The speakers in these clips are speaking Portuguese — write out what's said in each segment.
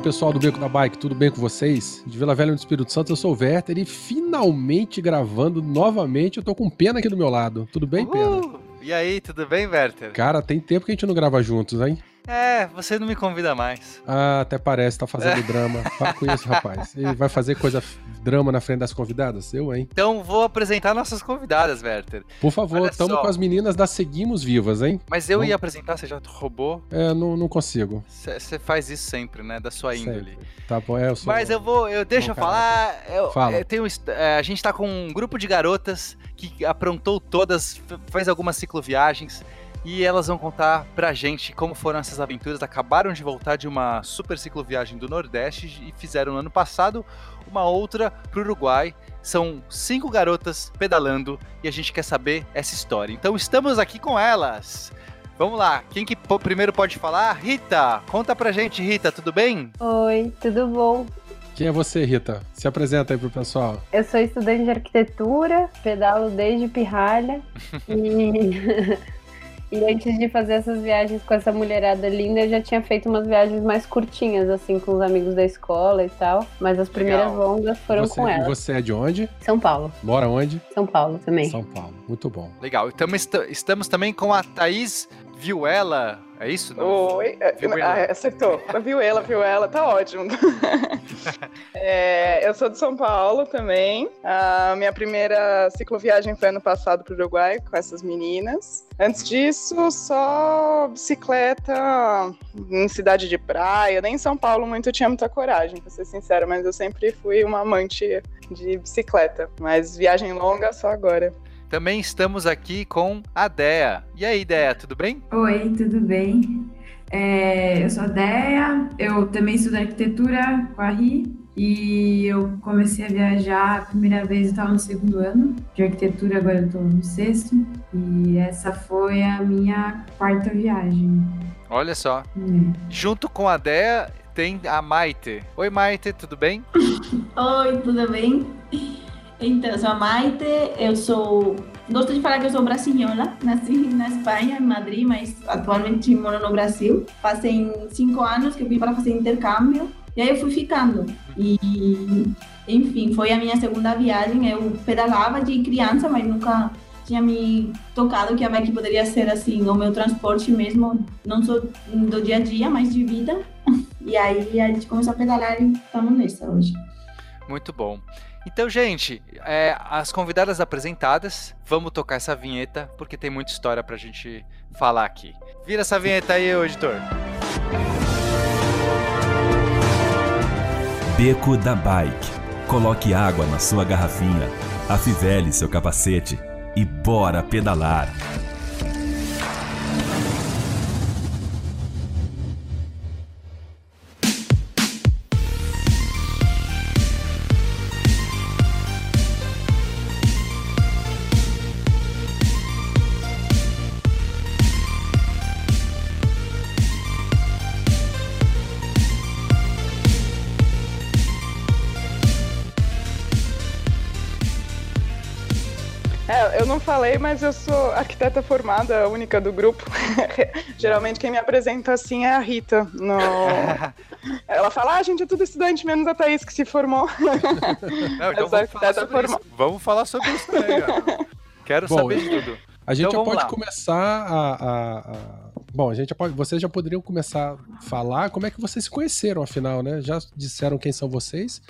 Fala pessoal do Beco da Bike, tudo bem com vocês? De Vila Velha do Espírito Santo, eu sou o Werther e finalmente gravando novamente. Eu tô com pena aqui do meu lado. Tudo bem, Pena? E aí, tudo bem, Werther? Cara, tem tempo que a gente não grava juntos, hein? É, você não me convida mais. Ah, até parece, tá fazendo drama. Para com isso, rapaz. Ele vai fazer coisa drama na frente das convidadas? Eu, hein? Então vou apresentar nossas convidadas, Werther. Por favor, Olha tamo só. com as meninas da Seguimos Vivas, hein? Mas eu Vamos- ia apresentar, você já roubou. É, não, não consigo. Você faz isso sempre, né? Da sua índole. Sempre. Tá bom, é, eu sou... Mas eu vou, eu deixa eu falar. Eu, Fala. eu tenho, hist- é, a gente tá com um grupo de garotas que aprontou todas, fez algumas cicloviagens e elas vão contar pra gente como foram essas aventuras. Acabaram de voltar de uma super cicloviagem do Nordeste e fizeram no ano passado uma outra pro Uruguai. São cinco garotas pedalando e a gente quer saber essa história. Então estamos aqui com elas. Vamos lá, quem que primeiro pode falar? Rita, conta pra gente, Rita, tudo bem? Oi, tudo bom? Quem é você, Rita? Se apresenta aí pro pessoal. Eu sou estudante de arquitetura, pedalo desde pirralha e... e antes de fazer essas viagens com essa mulherada linda, eu já tinha feito umas viagens mais curtinhas, assim, com os amigos da escola e tal. Mas as primeiras Legal. longas foram você, com e ela. você é de onde? São Paulo. Mora onde? São Paulo também. São Paulo. Muito bom. Legal. Então est- estamos também com a Thaís Viuela. É isso? Não? Oi, é, Viu ah, ela? acertou. Viu ela, viu ela, tá ótimo. É, eu sou de São Paulo também. A minha primeira cicloviagem foi ano passado pro Uruguai com essas meninas. Antes disso, só bicicleta em cidade de praia. Nem em São Paulo muito tinha muita coragem, pra ser sincera, mas eu sempre fui uma amante de bicicleta. Mas viagem longa só agora. Também estamos aqui com a Dea. E aí, Dea, tudo bem? Oi, tudo bem? É, eu sou a Deia, eu também estudo arquitetura com a Ri e eu comecei a viajar a primeira vez, eu estava no segundo ano de arquitetura, agora eu estou no sexto e essa foi a minha quarta viagem. Olha só. né? Junto com a Dea tem a Maite. Oi, Maite, tudo bem? Oi, tudo bem? Então, sou a Maite, eu sou. Gosto de falar que eu sou brasileira, nasci na Espanha, em Madrid, mas atualmente moro no Brasil. Fazem cinco anos que eu fui para fazer intercâmbio e aí eu fui ficando. E, enfim, foi a minha segunda viagem. Eu pedalava de criança, mas nunca tinha me tocado que a bike poderia ser assim, o meu transporte mesmo, não só do dia a dia, mas de vida. E aí a gente começou a pedalar e estamos nessa hoje. Muito bom. Então, gente, é, as convidadas apresentadas, vamos tocar essa vinheta, porque tem muita história pra gente falar aqui. Vira essa vinheta aí, editor. Beco da Bike. Coloque água na sua garrafinha, afivele seu capacete e bora pedalar. Não falei, mas eu sou arquiteta formada, a única do grupo. Geralmente quem me apresenta assim é a Rita. No... Ela fala, ah, a gente é tudo estudante, menos a Thaís que se formou. Não, então vamos falar, isso. vamos falar sobre isso também. Quero Bom, saber de tudo. A gente Então já pode lá. começar a, a- a- Bom, a gente já pode. Vocês já poderiam começar a falar como é que vocês se conheceram, afinal, né? Já disseram quem são vocês,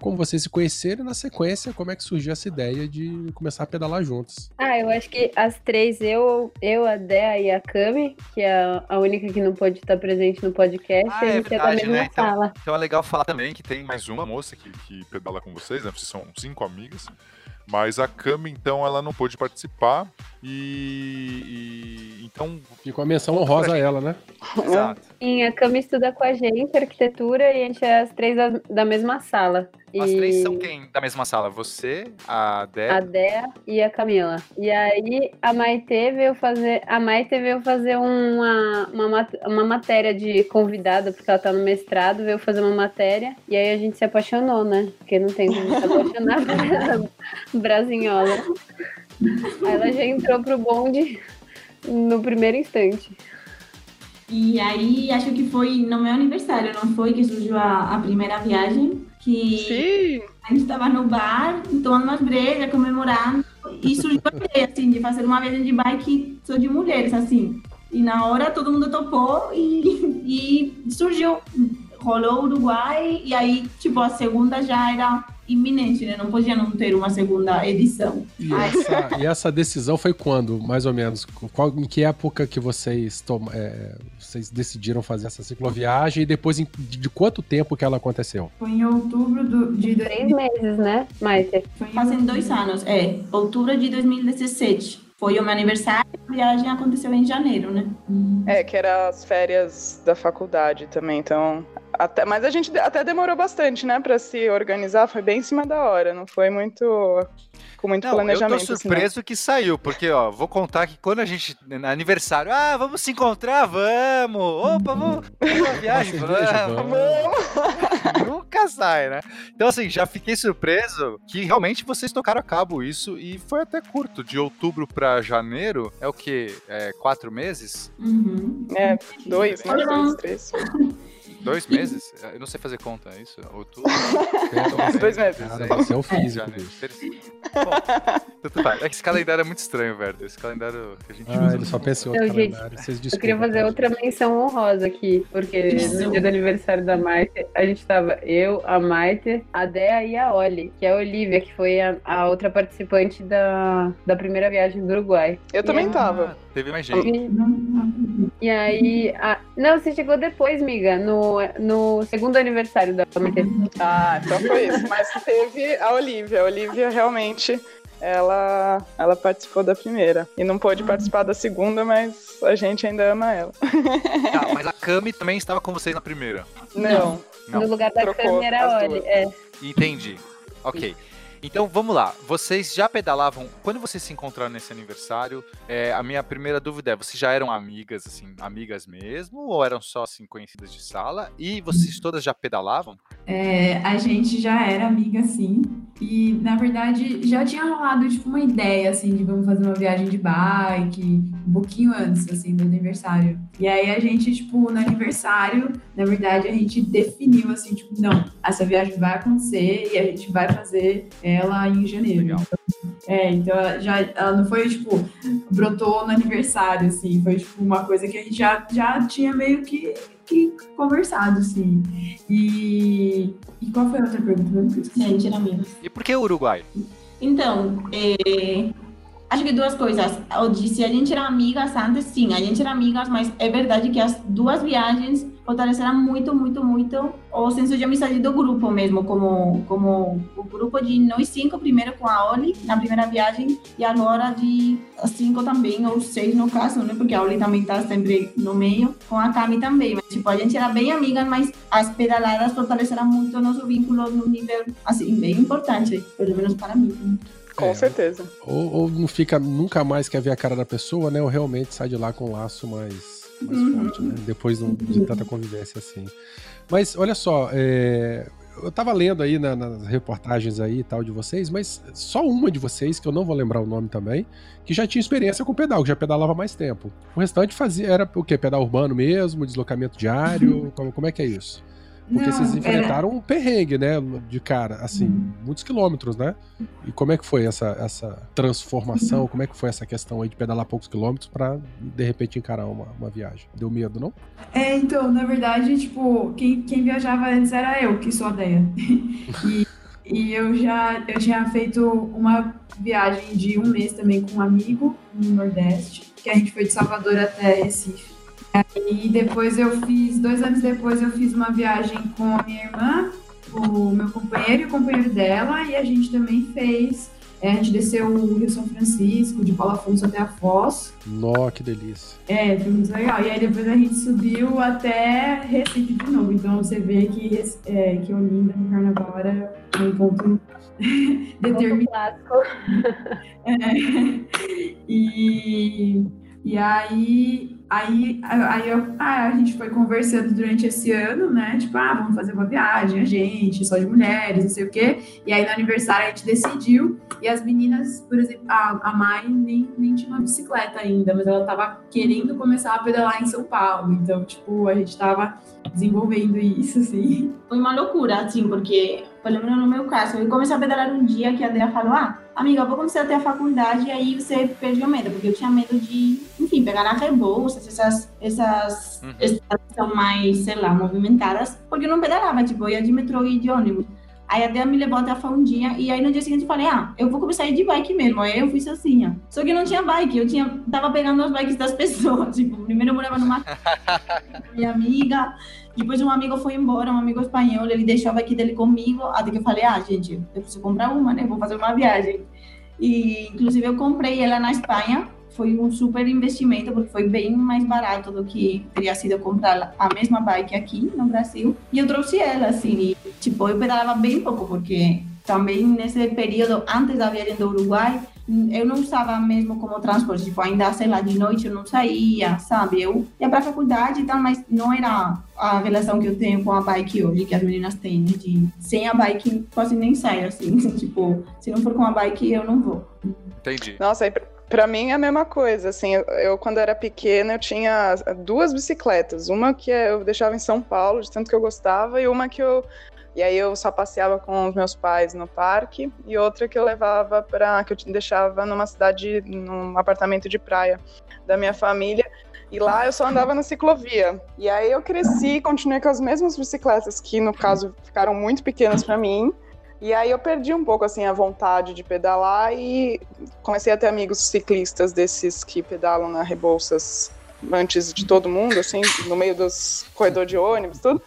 como vocês se conheceram e, na sequência, como é que surgiu essa ideia de começar a pedalar juntos. Ah, eu acho que as três, eu, eu a Dea e a Cami, que é a- única que não pôde estar presente no podcast, Ah, a é gente é da verdade, mesma né? Então- sala. Então é legal falar também que Tem mais uma moça que, que pedala com vocês, né? Vocês são cinco amigas. Mas a Cami, então, ela não pôde participar. E. e- então. Ficou a menção honrosa a ela, né? Exato. Sim, a Cami estuda com a gente arquitetura e a gente é as três da, da mesma sala. As E- três são quem da mesma sala? Você, a Dé. A Dea e a Camila. E aí a Maite veio fazer. A Maite veio fazer uma, uma, uma matéria de convidada, porque ela tá no mestrado, veio fazer uma matéria. E aí a gente se apaixonou, né? Porque não tem como se apaixonar pela Brasinhola. Ela já entrou pro bonde no primeiro instante. E aí, acho que foi no meu aniversário, não foi? Que surgiu a, a primeira viagem. Que Sim, a gente estava no bar, tomando umas brejas, comemorando. E surgiu a ideia, assim, de fazer uma viagem de bike só de mulheres, assim. E na hora todo mundo topou e, e surgiu. Rolou o Uruguai e aí, tipo, a segunda já era iminente, né? Não podia não ter uma segunda edição. E essa, e essa decisão foi quando, mais ou menos? Qual, em que época que vocês, tom, é, vocês decidiram fazer essa cicloviagem e depois em- de, de quanto tempo que ela aconteceu? Foi em outubro do, de Três meses, né, Maite? Foi em Fazem dois anos, é. Outubro de 2017. Foi o meu aniversário, a viagem aconteceu em janeiro, né? é que era as férias da faculdade também, então. Até, mas a gente até demorou bastante, né, pra se organizar, foi bem em cima da hora, não foi muito. com muito Não, eu planejamento. tô assim, surpreso que saiu, porque, ó, vou contar que quando a gente, aniversário, ah, vamos se encontrar, vamos! Opa, vamos! Vamos uma viagem, vamos! vamos. Nunca sai, né? Então, assim, já fiquei surpreso que realmente vocês tocaram a cabo isso e foi até curto. De outubro pra janeiro, é o quê? É quatro meses? Uhum. né? É, dois, né? Olha. Dois, três. Dois meses? Eu não sei fazer conta, é isso? Outubro? Dois meses. Cara, é o físico, terceiro. Bom, tudo bem. É que esse calendário é muito estranho, velho. Esse calendário que a gente Ah, usa. ele só outro Então, gente, calendário. Vocês Eu queria fazer outra menção honrosa aqui, porque no dia do aniversário da Maite, a gente tava eu, a Maite, a Dea e a Oli, que é a Olivia, que foi a, a outra participante da, da primeira viagem do Uruguai. Eu também E- tava. Teve mais gente. E, aí. a- não, você chegou depois, miga, no, no segundo aniversário da Maite. Ah, então foi isso. Mas teve a Olivia. A Olivia realmente. Ela, ela participou da primeira. E não pôde participar da segunda, mas a gente ainda ama ela. Tá, mas a Cami também estava com vocês na primeira. Não. Não. No lugar da Trocou câmera, as Oli. duas. É. Entendi. Ok. Então vamos lá. Vocês já pedalavam. Quando vocês se encontraram nesse aniversário, é, a minha primeira dúvida é: vocês já eram amigas, assim, amigas mesmo? Ou eram só assim, conhecidas de sala? E vocês todas já pedalavam? É, a gente já era amiga, sim. E, na verdade, já tinha rolado, tipo, uma ideia, assim, de vamos fazer uma viagem de bike, um pouquinho antes, assim, do aniversário. E aí a gente, tipo, no aniversário, na verdade, a gente definiu, assim, tipo, não, essa viagem vai acontecer e a gente vai fazer ela em janeiro. Legal. É, então ela já, ela não foi, tipo, brotou no aniversário, assim, foi, tipo, uma coisa que a gente já, já tinha meio que, que conversado, assim. E, e qual foi a outra pergunta? mesmo gente era amigos. E por que o Uruguai? Então, é, acho que duas coisas. Eu disse, a gente era amigas antes, sim, a gente era amigas, mas é verdade que as duas viagens fortaleceram muito, muito, muito o senso de amizade do grupo mesmo, como, como o grupo de nós cinco, primeiro com a Oli, na primeira viagem, e agora de cinco também, ou seis no caso, né, porque a Oli também tá sempre no meio, com a Cami também, mas tipo, a gente era bem amigas, mas as pedaladas fortaleceram muito o nosso vínculo no nível, assim, bem importante, pelo menos para mim. Com É. certeza. Ou, ou não fica, nunca mais quer ver a cara da pessoa, né? Ou realmente sai de lá com um laço mais, mais Uhum. forte, né? Depois de de tanta convivência assim. Mas olha só, é, eu tava lendo aí na- nas reportagens aí e tal de vocês, mas só uma de vocês, que eu não vou lembrar o nome também, que já tinha experiência com pedal, que já pedalava mais tempo. O restante fazia, era o quê? Pedal urbano mesmo, deslocamento diário? como, como é que é isso? Porque Não, vocês era- enfrentaram um perrengue, né? De cara, assim, muitos quilômetros, né? E como é que foi essa, essa transformação? Como é que foi essa questão aí de pedalar poucos quilômetros pra, de repente, encarar uma, uma viagem? Deu medo, não? É, então, na verdade, tipo, quem, quem viajava antes era eu, que sou a Deia. E, e eu já eu tinha feito uma viagem de um mês também com um amigo no Nordeste, que a gente foi de Salvador até Recife. E depois eu fiz, dois anos depois, eu fiz uma viagem com a minha irmã, o meu companheiro e o companheiro dela, e a gente também fez É, a gente desceu o Rio São Francisco, de Paulo Afonso até a Foz. Nó, que delícia. É, foi muito legal. E aí depois a gente subiu até Recife de novo. Então você vê que, é, que Olinda no carnaval era um ponto determinado. É. E, e aí, aí, aí eu- ah, a gente foi conversando durante esse ano, né? Tipo, ah, vamos fazer uma viagem, a gente, só de mulheres, não sei o quê. E aí no aniversário a gente decidiu. E as meninas, por exemplo, a, a Mai nem, nem tinha uma bicicleta ainda, mas ela tava querendo começar a pedalar em São Paulo. Então, tipo, a gente tava desenvolvendo isso, assim. Foi uma loucura, assim, porque, pelo menos no meu caso, eu comecei a pedalar um dia que a Andrea falou, ah, amiga, eu vou começar até a faculdade e aí você perde o medo, porque eu tinha medo de, enfim, pegar na Rebouças, essas, essas Uhum. são mais, sei lá, movimentadas, porque eu não pedalava, tipo, eu ia de metrô e de ônibus. Aí a Dea me levou até a dia, e aí no dia seguinte eu falei, ah, eu vou começar a ir de bike mesmo. Aí eu fui sozinha. Só que não tinha bike, eu tinha, tava pegando as bikes das pessoas. Tipo, primeiro eu morava numa minha amiga, depois um amigo foi embora, um amigo espanhol, ele deixou a bike dele comigo, até que eu falei, ah, gente, eu preciso comprar uma, né? Vou fazer uma viagem. E, inclusive, eu comprei ela na Espanha, foi um super investimento, porque foi bem mais barato do que teria sido comprar a mesma bike aqui no Brasil. E eu trouxe ela, assim, e, tipo, eu pedalava bem pouco, porque também nesse período, antes da viagem do Uruguai, eu não usava mesmo como transporte, tipo, ainda, sei lá, de noite eu não saía, sabe? Eu ia pra faculdade e tal, mas não era a relação que eu tenho com a bike hoje, que as meninas têm, né? De, sem a bike quase nem saio, assim, tipo, se não for com a bike, eu não vou. Entendi. Nossa, aí pra mim é a mesma coisa, assim, eu, quando era pequena eu tinha duas bicicletas, uma que eu deixava em São Paulo, de tanto que eu gostava, e uma que eu, e aí eu só passeava com os meus pais no parque, e outra que eu levava para, que eu deixava numa cidade, num apartamento de praia da minha família, e lá eu só andava na ciclovia. E aí eu cresci, continuei com as mesmas bicicletas que no caso ficaram muito pequenas para mim. E aí eu perdi um pouco assim a vontade de pedalar e comecei a ter amigos ciclistas desses que pedalam na Rebouças antes de todo mundo, assim, no meio dos corredores de ônibus, tudo.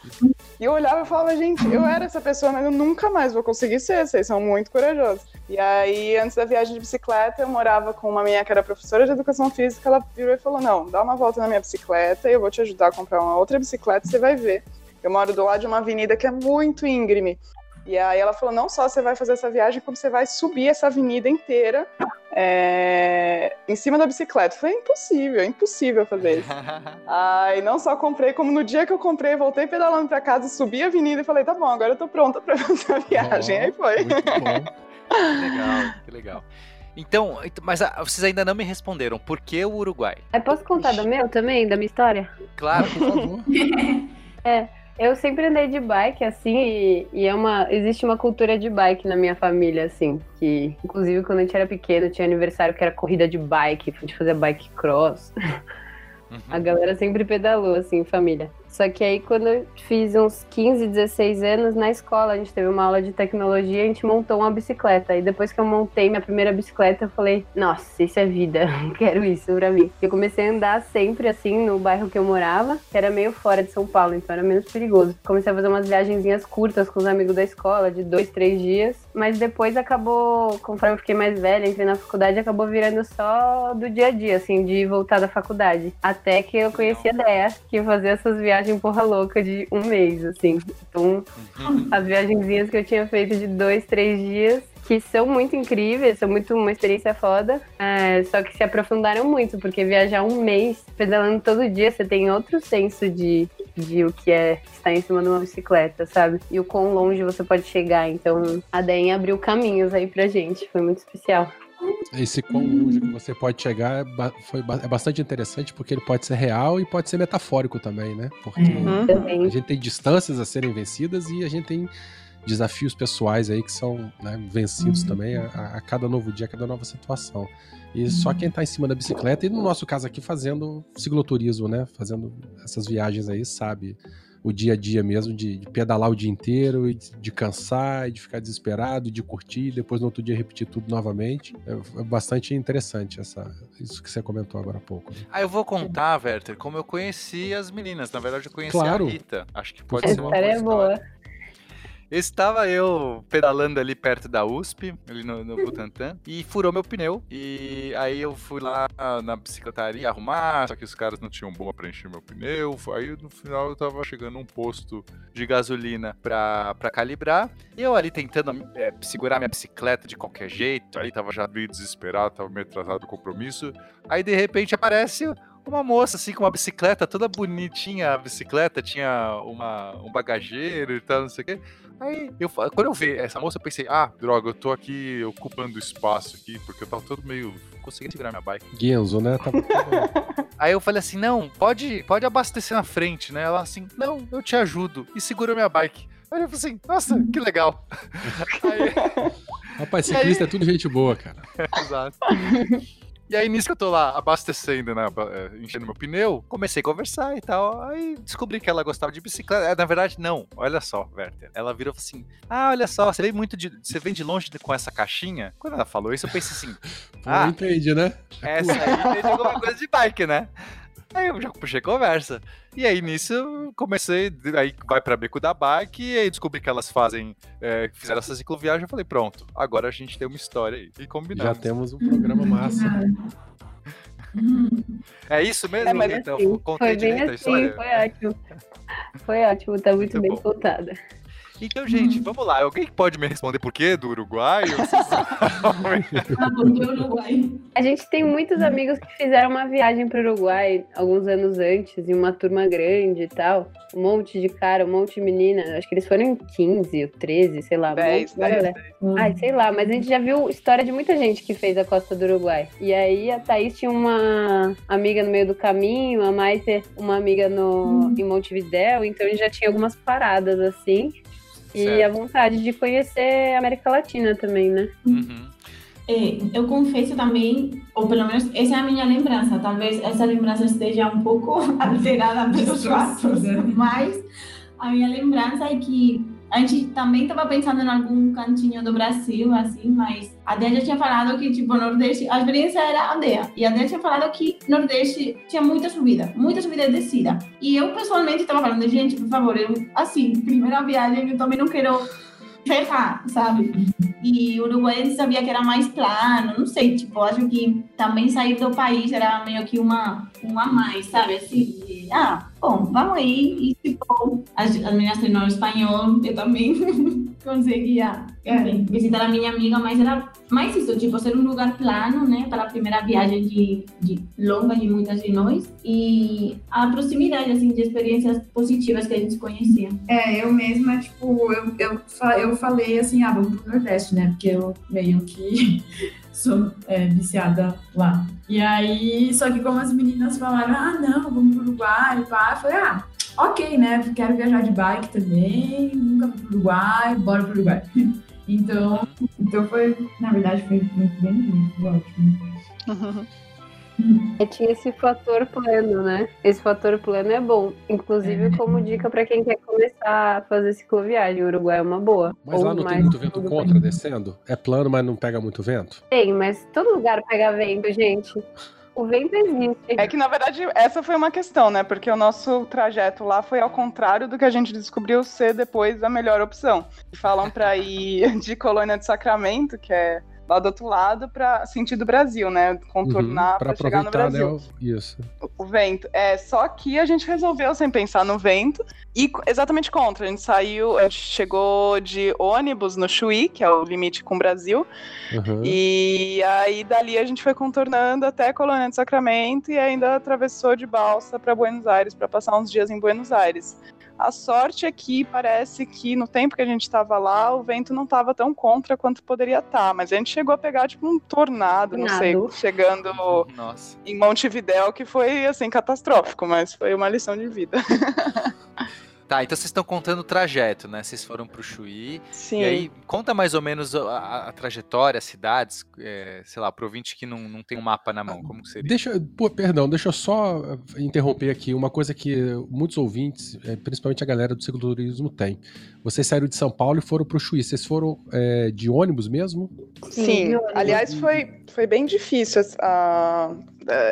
E eu olhava e falava, gente, eu era essa pessoa, mas eu nunca mais vou conseguir ser, vocês são muito corajosos. E aí, antes da viagem de bicicleta, eu morava com uma menina que era professora de educação física, ela virou e falou, não, dá uma volta na minha bicicleta eu vou te ajudar a comprar uma outra bicicleta, você vai ver. Eu moro do lado de uma avenida que é muito íngreme. E aí ela falou, não só você vai fazer essa viagem, como você vai subir essa avenida inteira é, em cima da bicicleta. Foi impossível, é impossível fazer isso. Aí não só comprei, como no dia que eu comprei, voltei pedalando pra casa, subi a avenida e falei, tá bom, agora eu tô pronta pra fazer a viagem. Ó, aí foi. Muito bom. Que legal, que legal. Então, ent- mas ah, vocês ainda não me responderam. Por que o Uruguai? Eu posso contar do meu também, da minha história? Claro. Por favor. Eu sempre andei de bike, assim, e, e é uma. Existe uma cultura de bike na minha família, assim. Que, inclusive, quando a gente era pequeno, tinha aniversário que era corrida de bike, a gente fazia bike cross. A Uhum. galera sempre pedalou, assim, família. Só que aí, quando eu fiz uns 15, 16 anos, na escola, a gente teve uma aula de tecnologia, a gente montou uma bicicleta. E depois que eu montei minha primeira bicicleta, eu falei, nossa, isso é vida, quero isso pra mim. Eu comecei a andar sempre, assim, no bairro que eu morava, que era meio fora de São Paulo, então era menos perigoso. Comecei a fazer umas viagenzinhas curtas com os amigos da escola, de dois, três dias. Mas depois acabou, conforme eu fiquei mais velha, entrei na faculdade, acabou virando só do dia a dia, assim, de voltar da faculdade. Até que eu conheci a Dea, que fazia essas viagens porra louca de um mês, assim. Então, Uhum. as viagenzinhas que eu tinha feito de dois, três dias, que são muito incríveis, são muito uma experiência foda, é, só que se aprofundaram muito, porque viajar um mês pedalando todo dia, você tem outro senso de, de o que é estar em cima de uma bicicleta, sabe? E o quão longe você pode chegar. Então, a DEM abriu caminhos aí pra gente, foi muito especial. Esse quão longe que você pode chegar é, ba- foi, ba- é bastante interessante porque ele pode ser real e pode ser metafórico também, né? Porque Uhum. a Também. gente tem distâncias a serem vencidas e a gente tem desafios pessoais aí que são né, vencidos Uhum. também a, a- a cada novo dia, a cada nova situação. E só quem tá em cima da bicicleta, e no nosso caso aqui fazendo cicloturismo, né? Fazendo essas viagens aí, sabe? O dia a dia mesmo, de, de pedalar o dia inteiro, e de, de cansar, e de ficar desesperado, e de curtir, e depois no outro dia repetir tudo novamente. É, é bastante interessante essa, isso que você comentou agora há pouco. né? Ah, eu vou contar, Werther, como eu conheci as meninas. Na verdade, eu conheci Claro. a Rita. Acho que pode Essa ser uma história é boa. Estava eu pedalando ali perto da USP, ali no, no Butantã, e furou meu pneu. E aí eu fui lá na bicicletaria arrumar, só que os caras não tinham bomba pra encher meu pneu. Aí no final eu tava chegando num posto de gasolina pra, pra calibrar. E eu ali tentando é, segurar minha bicicleta de qualquer jeito. Aí tava já meio desesperado, tava meio atrasado do compromisso. Aí de repente aparece uma moça assim com uma bicicleta toda bonitinha, a bicicleta tinha uma, um bagageiro e tal, não sei o quê. Aí, eu, quando eu vi essa moça, eu pensei, ah, droga, eu tô aqui ocupando espaço aqui, porque eu tava todo meio. conseguindo segurar minha bike. Genzo, né? Tá... Aí eu falei assim, não, pode, pode abastecer na frente, né? Ela assim, não, eu te ajudo. E segurou minha bike. Aí eu falei assim, nossa, que legal. aí... Rapaz, ciclista aí... é tudo gente boa, cara. Exato. E aí, nisso que eu tô lá abastecendo, né? É, enchendo meu pneu, comecei a conversar e tal. Aí descobri que ela gostava de bicicleta. É, na verdade, não. Olha só, Werther. Ela virou assim: Ah, olha só, você vem muito de. Você vem de longe com essa caixinha? Quando ela falou isso, eu pensei assim. ah, entende, né? Essa aí entende alguma coisa de bike, né? Aí eu já puxei conversa. E aí nisso eu comecei, aí vai pra Beco da Bike, e aí descobri que elas fazem, é, fizeram essa cicloviagem, eu falei, pronto, agora a gente tem uma história aí. E combinamos. Já temos um programa massa. É isso mesmo, é, então? Assim, foi bem assim, foi ótimo. Foi ótimo, tá muito, muito bem bom. contada. Então, gente, uhum. vamos lá. Alguém pode me responder por quê do Uruguai? Uruguai. A gente tem muitos amigos que fizeram uma viagem para o Uruguai alguns anos antes, em uma turma grande e tal. Um monte de cara, um monte de menina. Acho que eles foram em 15 ou 13, sei lá. 10, 10, 10. Ai, sei lá, mas a gente já viu história de muita gente que fez a costa do Uruguai. E aí a Thaís tinha uma amiga no meio do caminho, a Maite uma amiga no, hum. em Montevidéu, então a gente já tinha algumas paradas assim. E certo. a vontade de conhecer a América Latina também, né? Uhum. É, eu confesso também, ou pelo menos essa é a minha lembrança, talvez essa lembrança esteja um pouco alterada pelos fatos, mas a minha lembrança é que a gente também estava pensando em algum cantinho do Brasil, assim, mas a Dea já tinha falado que, tipo, Nordeste, a experiência era a Dea. E a Dea tinha falado que Nordeste tinha muita subida, muita subida e descida. E eu, pessoalmente, estava falando, gente, por favor, eu, assim, primeira viagem, eu também não quero ferrar, sabe? E o Uruguai sabia que era mais plano, não sei, tipo, acho que também sair do país era meio que uma, uma mais, sabe? Assim, ah, bom, vamos aí. E, tipo, as, as meninas treinaram espanhol, eu também conseguia enfim, visitar a minha amiga, mas era mais isso, tipo, ser um lugar plano, né, para a primeira viagem de, de longa de muitas de nós e a proximidade, assim, de experiências positivas que a gente conhecia. É, eu mesma, tipo, eu, eu, eu falei assim, ah, vamos pro Nordeste, né, porque eu meio que sou é, viciada lá. E aí, só que como as meninas falaram, ah, não, vamos pro Uruguai, pá, eu falei, ah, ok, né? Quero viajar de bike também, nunca fui pro Uruguai, bora pro Uruguai. Então, então foi, na verdade, foi muito bem, foi ótimo. E tinha esse fator plano, né? Esse fator plano é bom. Inclusive, é. como dica para quem quer começar a fazer cicloviagem. O Uruguai é uma boa. Mas Ou lá não tem muito vento contra bem. descendo? É plano, mas não pega muito vento? Tem, mas todo lugar pega vento, gente. O vento existe. É que, na verdade, essa foi uma questão, né? Porque o nosso trajeto lá foi ao contrário do que a gente descobriu ser depois a melhor opção. Falam para ir de Colônia de Sacramento, que é lá do outro lado para sentido Brasil, né? Contornar uhum, para chegar no Brasil. Né, isso. O, o, vento. É, só que a gente resolveu sem pensar no vento e exatamente contra. A gente saiu, a gente chegou de ônibus no Chuí, que é o limite com o Brasil. Uhum. E aí dali a gente foi contornando até Colônia de Sacramento e ainda atravessou de balsa para Buenos Aires para passar uns dias em Buenos Aires. A sorte é que parece que no tempo que a gente estava lá, o vento não estava tão contra quanto poderia estar. Tá, mas a gente chegou a pegar tipo um tornado, não sei, chegando Nossa. em Montevidéu, que foi assim catastrófico, mas foi uma lição de vida. Tá, então vocês estão contando o trajeto, né? Vocês foram pro Chuí. Sim. E aí, conta mais ou menos a, a trajetória, as cidades, é, sei lá, pro ouvinte que não, não tem um mapa na mão, como seria? Deixa, pô, perdão, deixa eu só eh, interromper aqui uma coisa que muitos ouvintes, eh, principalmente a galera do cicloturismo, tem. Vocês saíram de São Paulo e foram pro Chuí. Vocês foram é, de ônibus mesmo? Sim. Aliás, foi, foi bem difícil. A,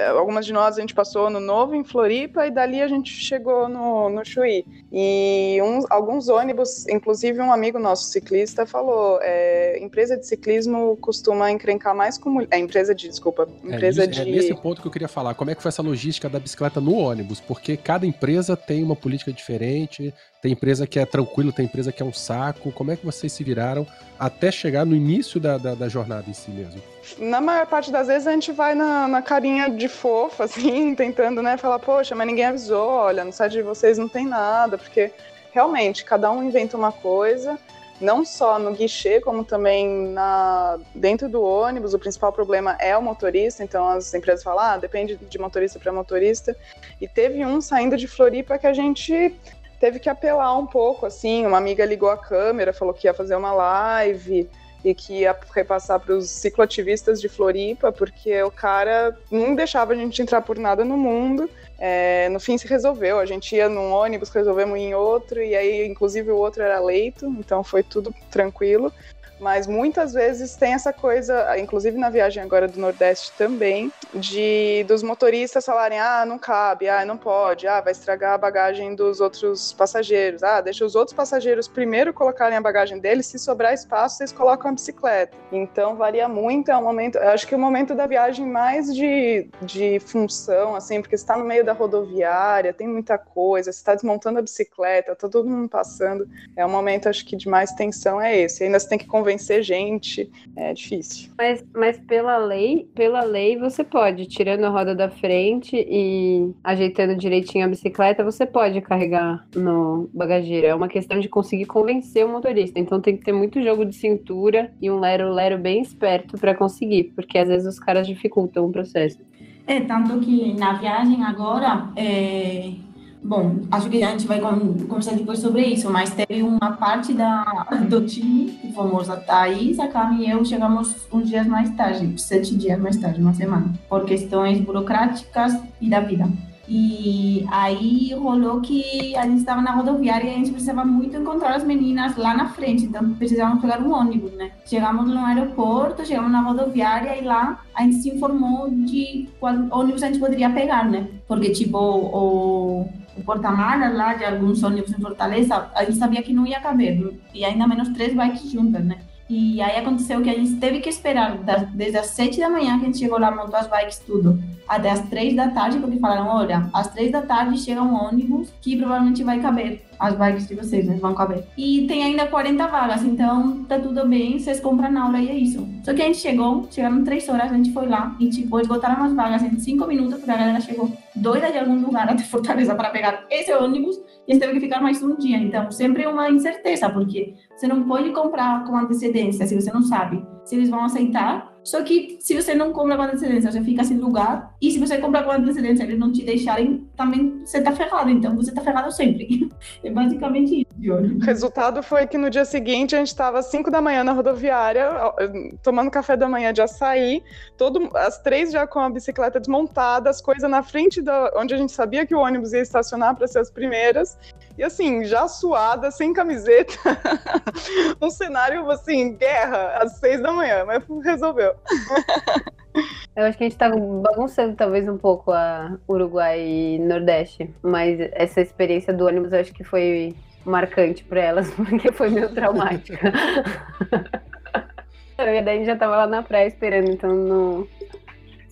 algumas de nós a gente passou no Novo, em Floripa, e dali a gente chegou no, no Chuí. E uns, alguns ônibus, inclusive um amigo nosso ciclista falou, é, empresa de ciclismo costuma encrencar mais com... É, empresa de, desculpa, empresa é, de... É nesse ponto que eu queria falar, como é que foi essa logística da bicicleta no ônibus? Porque cada empresa tem uma política diferente, tem empresa que é tranquilo, tem empresa que é um saco. Como é que vocês se viraram até chegar no início da, da, da jornada em si mesmo? Na maior parte das vezes a gente vai na, na carinha de fofa, assim, tentando, né, falar, poxa, mas ninguém avisou, olha, no site de vocês não tem nada, porque realmente cada um inventa uma coisa, não só no guichê, como também na, dentro do ônibus. O principal problema é o motorista, então as empresas falam, ah, depende de motorista para motorista. E teve um saindo de Floripa que a gente teve que apelar um pouco, assim. Uma amiga ligou a câmera, falou que ia fazer uma live e que ia repassar para os cicloativistas de Floripa, porque o cara não deixava a gente entrar por nada no mundo. É, no fim se resolveu, a gente ia num ônibus, resolvemos em outro, e aí inclusive o outro era leito, então foi tudo tranquilo. Mas muitas vezes tem essa coisa, inclusive na viagem agora do Nordeste também, de dos motoristas falarem: ah, não cabe, ah, não pode, ah, vai estragar a bagagem dos outros passageiros, ah, deixa os outros passageiros primeiro colocarem a bagagem deles, se sobrar espaço, vocês colocam a bicicleta. Então varia muito, é um momento, eu acho que é o momento da viagem mais de, de função, assim, porque você está no meio da rodoviária, tem muita coisa, você está desmontando a bicicleta, tá todo mundo passando. É um momento, acho que, de mais tensão é esse. Ainda você tem que conversar convencer gente. É difícil. Mas, mas pela lei, pela lei você pode, tirando a roda da frente e ajeitando direitinho a bicicleta, você pode carregar no bagageiro. É uma questão de conseguir convencer o motorista. Então tem que ter muito jogo de cintura e um lero-lero bem esperto para conseguir, porque às vezes os caras dificultam o processo. É, tanto que na viagem agora, é, Bom, acho que a gente vai conversar depois sobre isso, mas teve uma parte da, do time, que fomos a Thaís, a Cami e eu, chegamos uns dias mais tarde, sete dias mais tarde, uma semana, por questões burocráticas e da vida. E aí rolou que a gente estava na rodoviária e a gente precisava muito encontrar as meninas lá na frente, então precisávamos pegar um ônibus, né? Chegamos no aeroporto, chegamos na rodoviária e lá a gente se informou de qual ônibus a gente poderia pegar, né? Porque, tipo, o, o porta-malas lá de alguns ônibus em Fortaleza, a gente sabia que não ia caber, e ainda menos três bikes juntas, né? E aí aconteceu que a gente teve que esperar das, desde as sete da manhã que a gente chegou lá, montou as bikes, tudo, até as três da tarde, porque falaram, olha, às três da tarde chega um ônibus que provavelmente vai caber as bikes de vocês, né? Vão caber. E tem ainda 40 vagas, então tá tudo bem, vocês compram na hora e é isso. Só que a gente chegou, chegaram três horas, a gente foi lá e, tipo, esgotaram as vagas em cinco minutos, porque a galera chegou doida de algum lugar até Fortaleza para pegar esse ônibus e a teve que ficar mais um dia. Então, sempre uma incerteza, porque você não pode comprar com antecedência se você não sabe se eles vão aceitar só que se você não compra com antecedência, você fica sem lugar. E se você comprar com antecedência, eles não te deixarem, também você tá ferrado. Então você tá ferrado sempre. É basicamente isso, O resultado foi que no dia seguinte a gente estava às 5 da manhã na rodoviária, tomando café da manhã de açaí, todo, as três já com a bicicleta desmontada, as coisas na frente da onde a gente sabia que o ônibus ia estacionar para ser as primeiras. E assim, já suada, sem camiseta. um cenário assim, guerra, às seis da manhã, mas resolveu. Eu acho que a gente tava bagunçando talvez um pouco a Uruguai e Nordeste, mas essa experiência do ônibus eu acho que foi marcante para elas, porque foi meio traumática. e daí já tava lá na praia esperando, então não,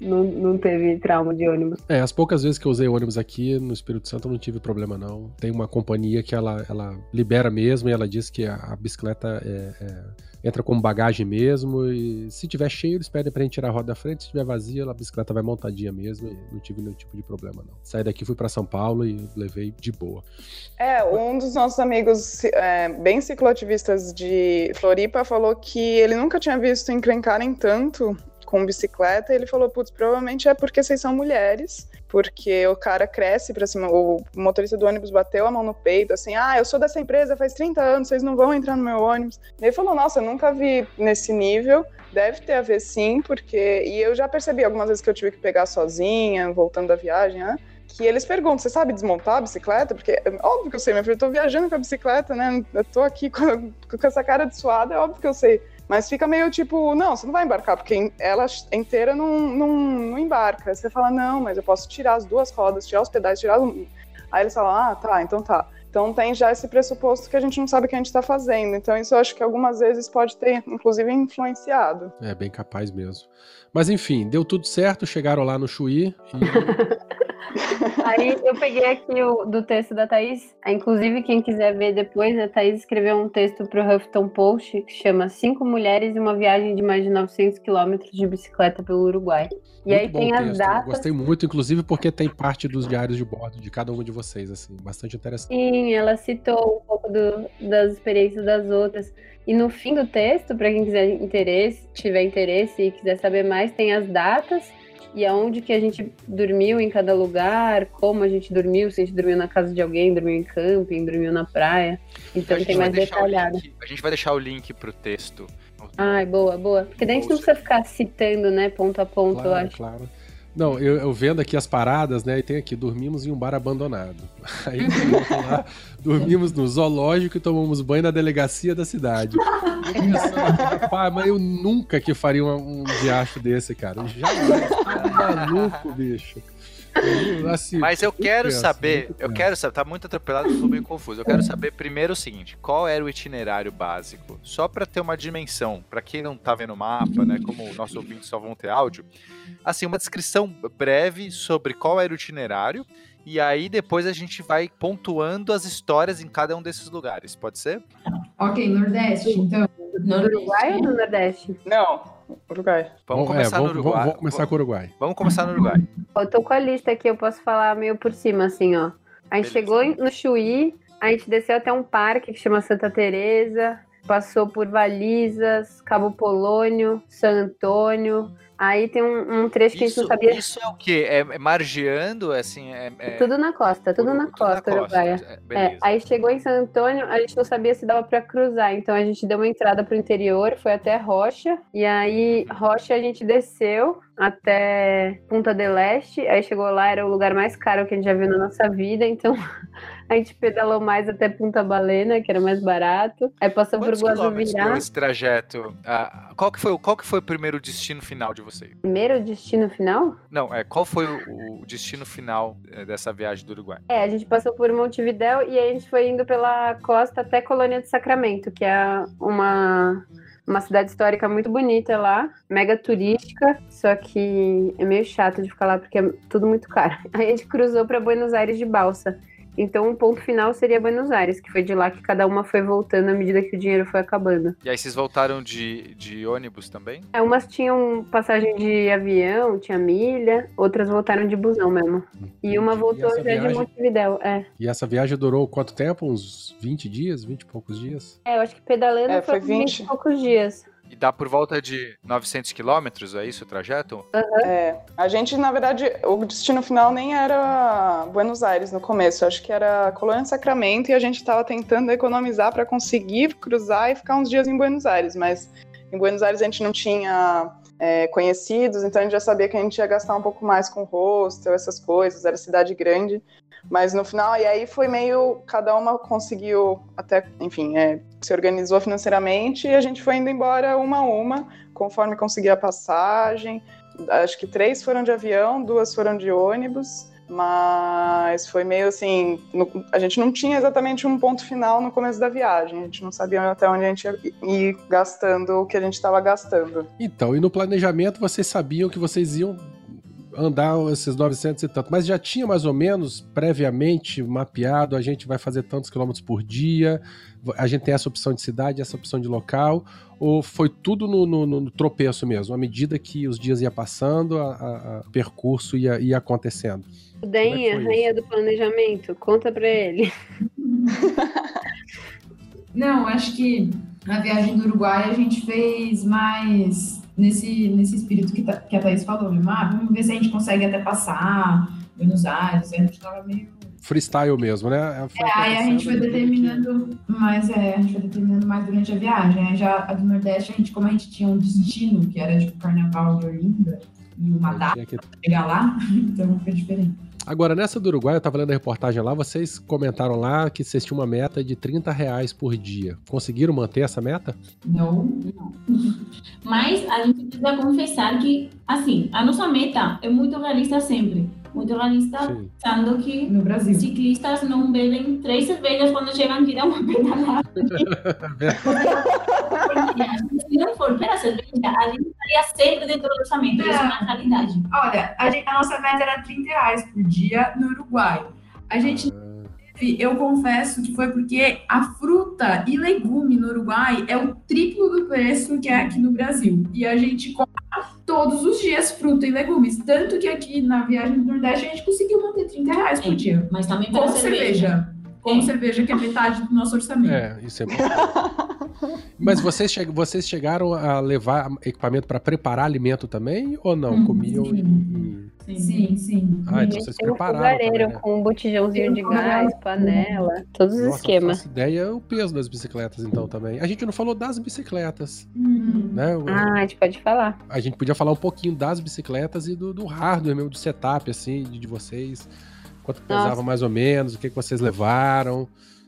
não, não teve trauma de ônibus. É, as poucas vezes que eu usei ônibus aqui no Espírito Santo eu não tive problema, não. Tem uma companhia que ela, ela libera mesmo e ela diz que a, a bicicleta é, é, entra como bagagem mesmo. E se tiver cheio, eles pedem pra gente tirar a roda da frente. Se tiver vazia, a bicicleta vai montadinha mesmo. E não tive nenhum tipo de problema, não. Saí daqui, fui para São Paulo e levei de boa. É, um dos nossos amigos é, bem cicloativistas de Floripa falou que ele nunca tinha visto encrencarem tanto com bicicleta, ele falou, putz, provavelmente é porque vocês são mulheres, porque o cara cresce pra cima, o motorista do ônibus bateu a mão no peito, assim, ah, eu sou dessa empresa faz 30 anos, vocês não vão entrar no meu ônibus. Ele falou, nossa, nunca vi nesse nível, deve ter a ver sim, porque... E eu já percebi algumas vezes que eu tive que pegar sozinha, voltando da viagem, né? que eles perguntam, você sabe desmontar a bicicleta? Porque óbvio que eu sei, meu filho, eu tô viajando com a bicicleta, né? Eu tô aqui com, com essa cara de suada, é óbvio que eu sei Mas fica meio tipo, não, você não vai embarcar, porque ela inteira não, não, não embarca. Aí você fala, não, mas eu posso tirar as duas rodas, tirar os pedais, tirar. Aí eles falam, ah, tá, então tá. Então tem já esse pressuposto que a gente não sabe o que a gente está fazendo. Então isso eu acho que algumas vezes pode ter, inclusive, influenciado. É bem capaz mesmo. Mas enfim, deu tudo certo, chegaram lá no Chuí e Aí eu peguei aqui o do texto da Thaís. Inclusive, quem quiser ver depois, a Thaís escreveu um texto para o Huffington Post que chama Cinco Mulheres e uma Viagem de mais de 900 quilômetros de bicicleta pelo Uruguai. E muito aí tem texto. as datas. Gostei muito, inclusive porque tem parte dos diários de bordo de cada um de vocês, assim, bastante interessante. Sim, ela citou um pouco do- das experiências das outras. E no fim do texto, para quem quiser interesse, tiver interesse e quiser saber mais, tem as datas e aonde que a gente dormiu em cada lugar, como a gente dormiu, se a gente dormiu na casa de alguém, dormiu em camping, dormiu na praia. Então A gente tem mais detalhado. link- A gente vai deixar o link pro texto. Ai, boa, boa. Porque daí a gente não precisa ficar citando, né, ponto a ponto, eu Claro, acho. claro. Não, eu, eu vendo aqui as paradas, né? E tem aqui, dormimos em um bar abandonado. Aí eu lá, dormimos no zoológico e tomamos banho na delegacia da cidade. Eu Rapaz, mas eu nunca que faria um, um diacho desse, cara. Jamais. Tá maluco, bicho. Eu, Mas eu quero saber, eu quero saber, tá muito atropelado, eu tô meio confuso. Eu quero saber primeiro o seguinte, qual era o itinerário básico? Só pra ter uma dimensão, pra quem não tá vendo o mapa, né, como nossos ouvintes só vão ter áudio, assim, uma descrição breve sobre qual era o itinerário e aí depois a gente vai pontuando as histórias em cada um desses lugares, pode ser? Ok, Nordeste, então. Do Uruguai ou do Nordeste? Não, Uruguai. Vamos Bom, é, começar vamos- no Uruguai. Vamos, começar com o Uruguai. Vamos começar no Uruguai. Eu tô com a lista aqui, eu posso falar meio por cima, assim, ó. A gente Beleza. chegou no Chuí, a gente desceu até um parque que chama Santa Teresa, passou por Valizas, Cabo Polônio, San Antônio. Aí tem um, um trecho que a gente Isso, não sabia. isso é o quê? É, é margeando, assim, é... é- Tudo na costa, tudo na costa, uruguaia. É, É, aí chegou em San Antônio, a gente não sabia se dava pra cruzar, então a gente deu uma entrada pro interior, foi até Rocha, e aí Rocha a gente desceu até Punta del Este, aí chegou lá, era o lugar mais caro que a gente já viu na nossa vida, então a gente pedalou mais até Punta Balena, que era mais barato, aí passou Quantos por Guazuvirá, esse trajeto? Ah, qual, que foi, o- qual que foi o primeiro destino final de vocês? primeiro destino final, Não, é, qual foi o, o destino final eh, dessa viagem do Uruguai? É, a gente passou por Montevidéu e aí a gente foi indo pela costa até Colônia de Sacramento, que é uma, uma cidade histórica muito bonita lá, mega turística, só que é meio chato de ficar lá porque é tudo muito caro. Aí a gente cruzou para Buenos Aires de balsa. Então o ponto final seria Buenos Aires, que foi de lá que cada uma foi voltando à medida que o dinheiro foi acabando. E aí vocês voltaram de, de ônibus também? É, umas tinham passagem de avião, tinha milha, outras voltaram de busão mesmo. E uma E voltou essa já de viagem- Montevidéu, é. E essa viagem durou quanto tempo? Uns 20 dias? 20 e poucos dias? É, eu acho que pedalando É, foi foi 20 20. e poucos dias. E dá por volta de 900 quilômetros, é isso o trajeto? É, a gente, na verdade, o destino final nem era Buenos Aires no começo, acho que era Colônia Sacramento e a gente estava tentando economizar para conseguir cruzar e ficar uns dias em Buenos Aires, mas em Buenos Aires a gente não tinha é, conhecidos, então a gente já sabia que a gente ia gastar um pouco mais com hostel, essas coisas, era cidade grande, mas no final, e aí foi meio, cada uma conseguiu até, enfim, é, se organizou financeiramente e a gente foi indo embora uma a uma, conforme conseguia a passagem, acho que três foram de avião, duas foram de ônibus, mas foi meio assim, no- a gente não tinha exatamente um ponto final no começo da viagem, a gente não sabia até onde a gente ia ir gastando o que a gente estava gastando. Então, e no planejamento vocês sabiam que vocês iam andar esses 900 e tanto, mas já tinha mais ou menos previamente mapeado, a gente vai fazer tantos quilômetros por dia, a gente tem essa opção de cidade, essa opção de local, ou foi tudo no, no- no tropeço mesmo, à medida que os dias ia passando, a- a- a- o percurso ia, ia acontecendo? O Dainha, foi rainha do planejamento, conta pra ele. Não, acho que na viagem do Uruguai a gente fez mais nesse, nesse espírito que, tá- que a Thaís falou, mesmo. Ah, vamos ver se a gente consegue até passar Buenos Aires. A gente tava meio. Freestyle mesmo, né? Foi É, aí a gente foi determinando mais, é, a gente foi determinando mais durante a viagem. Aí já a do Nordeste, a gente, como a gente tinha um destino, que era tipo carnaval de Olinda, e uma gente data tinha que pra chegar lá, então foi diferente. Agora, nessa do Uruguai, eu tava lendo a reportagem lá, vocês comentaram lá que vocês tinham uma meta de 30 reais por dia. Conseguiram manter essa meta? Não, não. Mas a gente precisa confessar que, assim, a nossa meta é muito realista sempre. Muito realista, Sim. pensando que No Brasil. ciclistas não bebem três cervejas quando chegam aqui a uma pedalada. Se não for pela cerveja, a gente estaria sempre dentro do orçamento. Isso é uma realidade. Olha, a, gente- a nossa meta era 30 reais por dia no Uruguai. A gente teve, eu confesso que foi porque a fruta e legume no Uruguai é o triplo do preço que é aqui no Brasil. E a gente compra todos os dias fruta e legumes. Tanto que aqui na viagem do Nordeste a gente conseguiu manter 30 reais por dia. Mas também pela Com cerveja. Com cerveja, que é metade do nosso orçamento. É, isso é importante. Mas vocês, che- vocês chegaram a levar equipamento para preparar alimento também ou não? Uhum, Comiam sim. e. e- Sim, sim. Ah, então vocês um prepararam. também, né? com um botijãozinho de gás, panela, todos os Nossa, esquemas. faço ideia o peso das bicicletas, então, também. A gente não falou das bicicletas, Uhum. né? Ah, a gente pode falar. A gente podia falar um pouquinho das bicicletas e do, do hardware mesmo, do setup, assim, de, de vocês. Quanto Nossa. pesava mais ou menos, o que, que vocês levaram,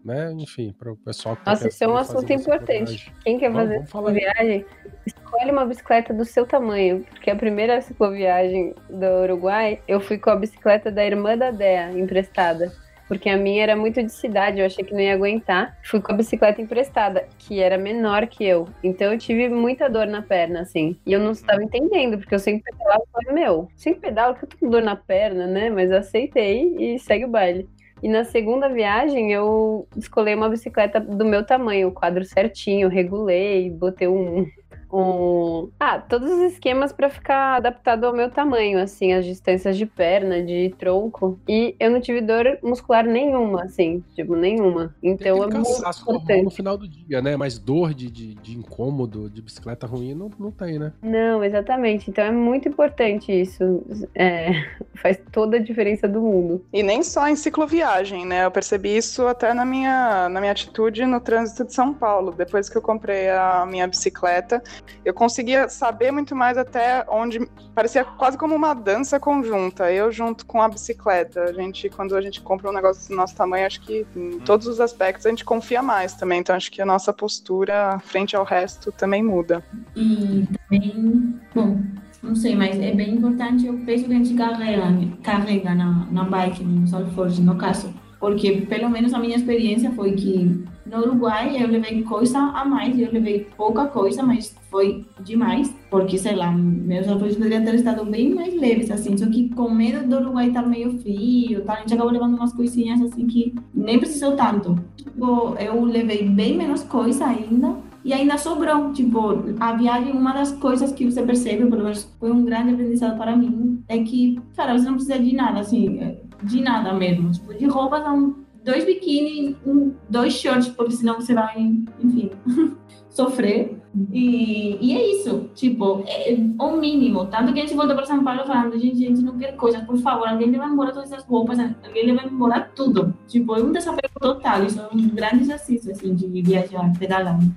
né? Enfim, para o pessoal que tá Nossa, isso é um assunto importante. Quem quer Vamos- fazer vamos falar cicloviagem, escolhe uma bicicleta do seu tamanho. Porque a primeira cicloviagem do Uruguai, eu fui com a bicicleta da irmã da Dea, emprestada. Porque a minha era muito de cidade, eu achei que não ia aguentar. Fui com a bicicleta emprestada, que era menor que eu. Então eu tive muita dor na perna, assim. E eu não estava entendendo, porque eu sempre pedalava e falei, meu, sempre pedalo que eu tô com dor na perna, né? Mas eu aceitei e segue o baile. E na segunda viagem eu escolhi uma bicicleta do meu tamanho, o quadro certinho, regulei, botei um. Um... Ah, todos os esquemas para ficar adaptado ao meu tamanho, assim, as distâncias de perna, de tronco. E eu não tive dor muscular nenhuma, assim, tipo, nenhuma. Então é muito normal no importante. final do dia, né? Mas dor de, de, de incômodo, de bicicleta ruim, não, não tem, né? Não, exatamente. Então é muito importante isso. É, faz toda a diferença do mundo. E nem só em cicloviagem, né? Eu percebi isso até na minha, na minha atitude no trânsito de São Paulo. Depois que eu comprei a minha bicicleta, eu conseguia saber muito mais até onde parecia quase como uma dança conjunta. Eu junto com a bicicleta. A gente, quando a gente compra um negócio do nosso tamanho, acho que em todos os aspectos a gente confia mais também. Então acho que a nossa postura frente ao resto também muda. E também, bom, não sei, mas é bem importante o peso que a gente carrega, carrega na, na bike, nos alforjes, no caso. Porque, pelo menos, a minha experiência foi que no Uruguai eu levei coisa a mais, eu levei pouca coisa, mas foi demais. Porque, sei lá, meus alforjes poderiam ter estado bem mais leves, assim. Só que com medo do Uruguai estar meio frio, tá? a gente acabou levando umas coisinhas, assim, que nem precisou tanto. Tipo, eu levei bem menos coisa ainda, e ainda sobrou. Tipo, a viagem, uma das coisas que você percebe, pelo menos foi um grande aprendizado para mim, é que, cara, você não precisa de nada, assim, de nada mesmo. Tipo, de roupa são dois biquíni, um, dois shorts, porque senão você vai, enfim, sofrer. E, e é isso, tipo, é o mínimo. Tanto que a gente voltou para São Paulo falando, gente, gente, não quer coisas, por favor, alguém leva embora todas essas roupas, alguém leva embora tudo. Tipo, é um desapego total, isso é um grande exercício, assim, de viajar, pedalando.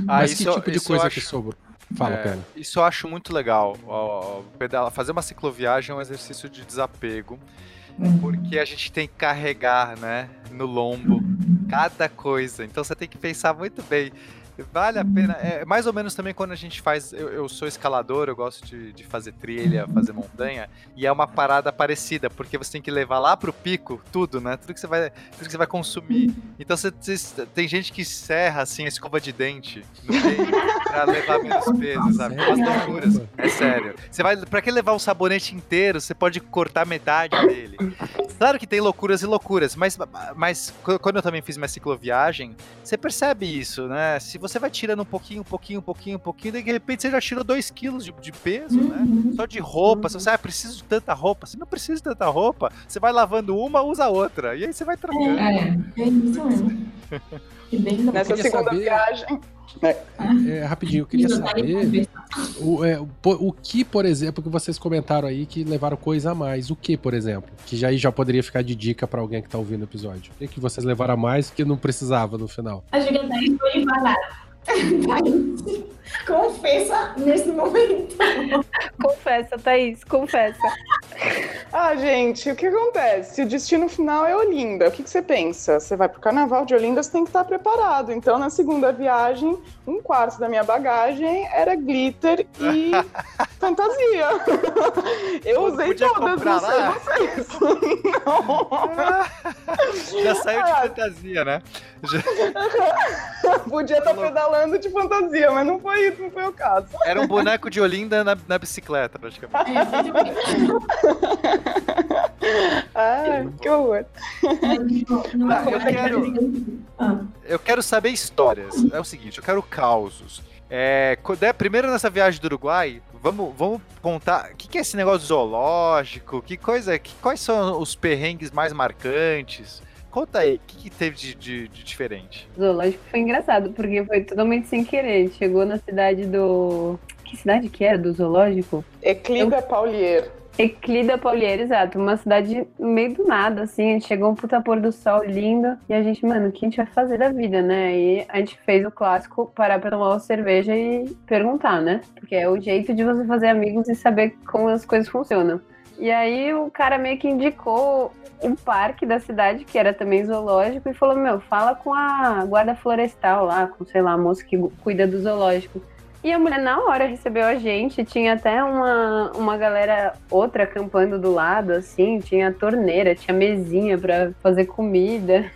Ah, Mas isso- que tipo de coisa acho- que sobrou? Fala, É, Pena. Isso eu acho muito legal. ó, pedala, fazer uma cicloviagem é um exercício de desapego, porque a gente tem que carregar, né, no lombo cada coisa. Então você tem que pensar muito bem. Vale a pena. É mais ou menos também quando a gente faz. Eu, eu sou escalador, eu gosto de, de fazer trilha, fazer montanha, e é uma parada parecida, porque você tem que levar lá pro pico tudo, né? Tudo que você vai, tudo que você vai consumir. Então você, você- tem gente que serra assim a escova de dente no meio pra levar menos peso, sabe? Umas loucuras. É sério. Você vai. Pra que levar um sabonete inteiro? Você pode cortar metade dele. Claro que tem loucuras e loucuras, mas, mas qu- quando eu também fiz minha cicloviagem, você percebe isso, né? Se você vai tirando um pouquinho, um pouquinho, um pouquinho, um pouquinho, de repente você já tirou 2 quilos de, de peso, né? Só de roupa. Se você ah, preciso de tanta roupa, você não precisa de tanta roupa, você vai lavando uma, usa a outra. E aí você vai trocando. É, é isso mesmo. É. Nessa segunda saber- viagem, É, rapidinho, eu queria tá saber o, é, o, o que, por exemplo, que vocês comentaram aí que levaram coisa a mais. O que, por exemplo? Que já aí já poderia ficar de dica pra alguém que tá ouvindo o episódio. O que, que vocês levaram a mais que não precisava no final? A Thaís foi falar. Thaís, confessa nesse momento. Confessa, Thaís, confessa. Ah, gente, o que acontece? O destino final é Olinda. O que, que você pensa? Você vai pro carnaval de Olinda, você tem que estar preparado. Então, na segunda viagem, um quarto da minha bagagem era glitter e fantasia. Eu usei podia todas, comprar não sei lá? vocês. Não. Já saiu de Ah. fantasia, né? Já- Podia estar pedalando de fantasia, mas não foi isso, não foi o caso. Era um boneco de Olinda na, na bicicleta, praticamente. Ai, que horror. Tá, eu quero- Ah, Eu quero saber histórias. É o seguinte, eu quero causos. É, quando é, primeiro nessa viagem do Uruguai, vamos, vamos contar o que, que é esse negócio zoológico, que coisa, que, quais são os perrengues mais marcantes? Conta aí, o que, que teve de, de- de diferente? O zoológico foi engraçado, porque foi totalmente sem querer. A gente chegou na cidade do. Que cidade que era do zoológico? Eclida Paulier. Eclida Paulier, exato. Uma cidade no meio do nada, assim. A gente chegou um puta pôr do sol lindo. E a gente, mano, o que a gente vai fazer da vida, né? E a gente fez o clássico parar pra tomar uma cerveja e perguntar, né? Porque é o jeito de você fazer amigos e saber como as coisas funcionam. E aí o cara meio que indicou um parque da cidade, que era também zoológico, e falou: Meu, fala com a guarda florestal lá, com, sei lá, a moça que cuida do zoológico. E a mulher na hora recebeu a gente, tinha até uma, uma galera outra acampando do lado, assim, tinha torneira, tinha mesinha pra fazer comida.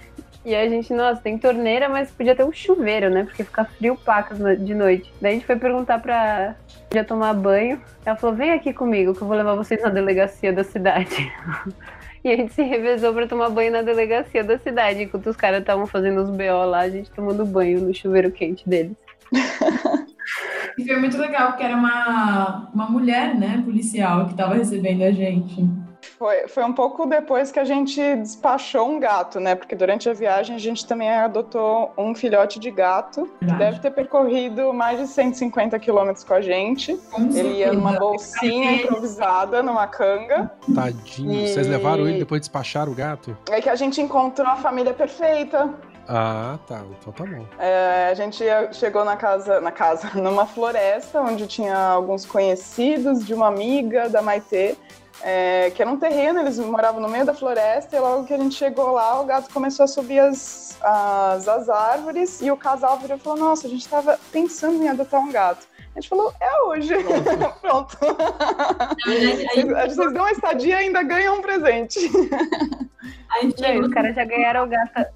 E a gente, nossa, tem torneira, mas podia ter um chuveiro, né? Porque fica frio pacas de noite. Daí a gente foi perguntar pra já tomar banho. Ela falou: vem aqui comigo, que eu vou levar vocês na delegacia da cidade. E a gente se revezou pra tomar banho na delegacia da cidade. Enquanto os caras estavam fazendo os BO lá, a gente tomando banho no chuveiro quente deles. E foi muito legal, porque era uma, uma mulher, né, policial, que tava recebendo a gente. Foi, foi um pouco depois que a gente despachou um gato, né? Porque durante a viagem a gente também adotou um filhote de gato. que Verdade. Deve ter percorrido mais de 150 quilômetros com a gente. Com Ele ia numa bolsinha improvisada, numa canga. Tadinho. E- Vocês levaram ele depois despacharam o gato? É que a gente encontrou a família perfeita. Ah, tá. Então tá bom. É, a gente chegou na casa, na casa, numa floresta onde tinha alguns conhecidos de uma amiga da Maitê, é, que era um terreno, eles moravam no meio da floresta, e logo que a gente chegou lá, o gato começou a subir as, as, as árvores, e o casal virou e falou, nossa, a gente estava pensando em adotar um gato. A gente falou, é hoje. Pronto. Vocês, dão uma estadia e ainda ganham um presente. gente aí, chegou os caras já ganharam o gato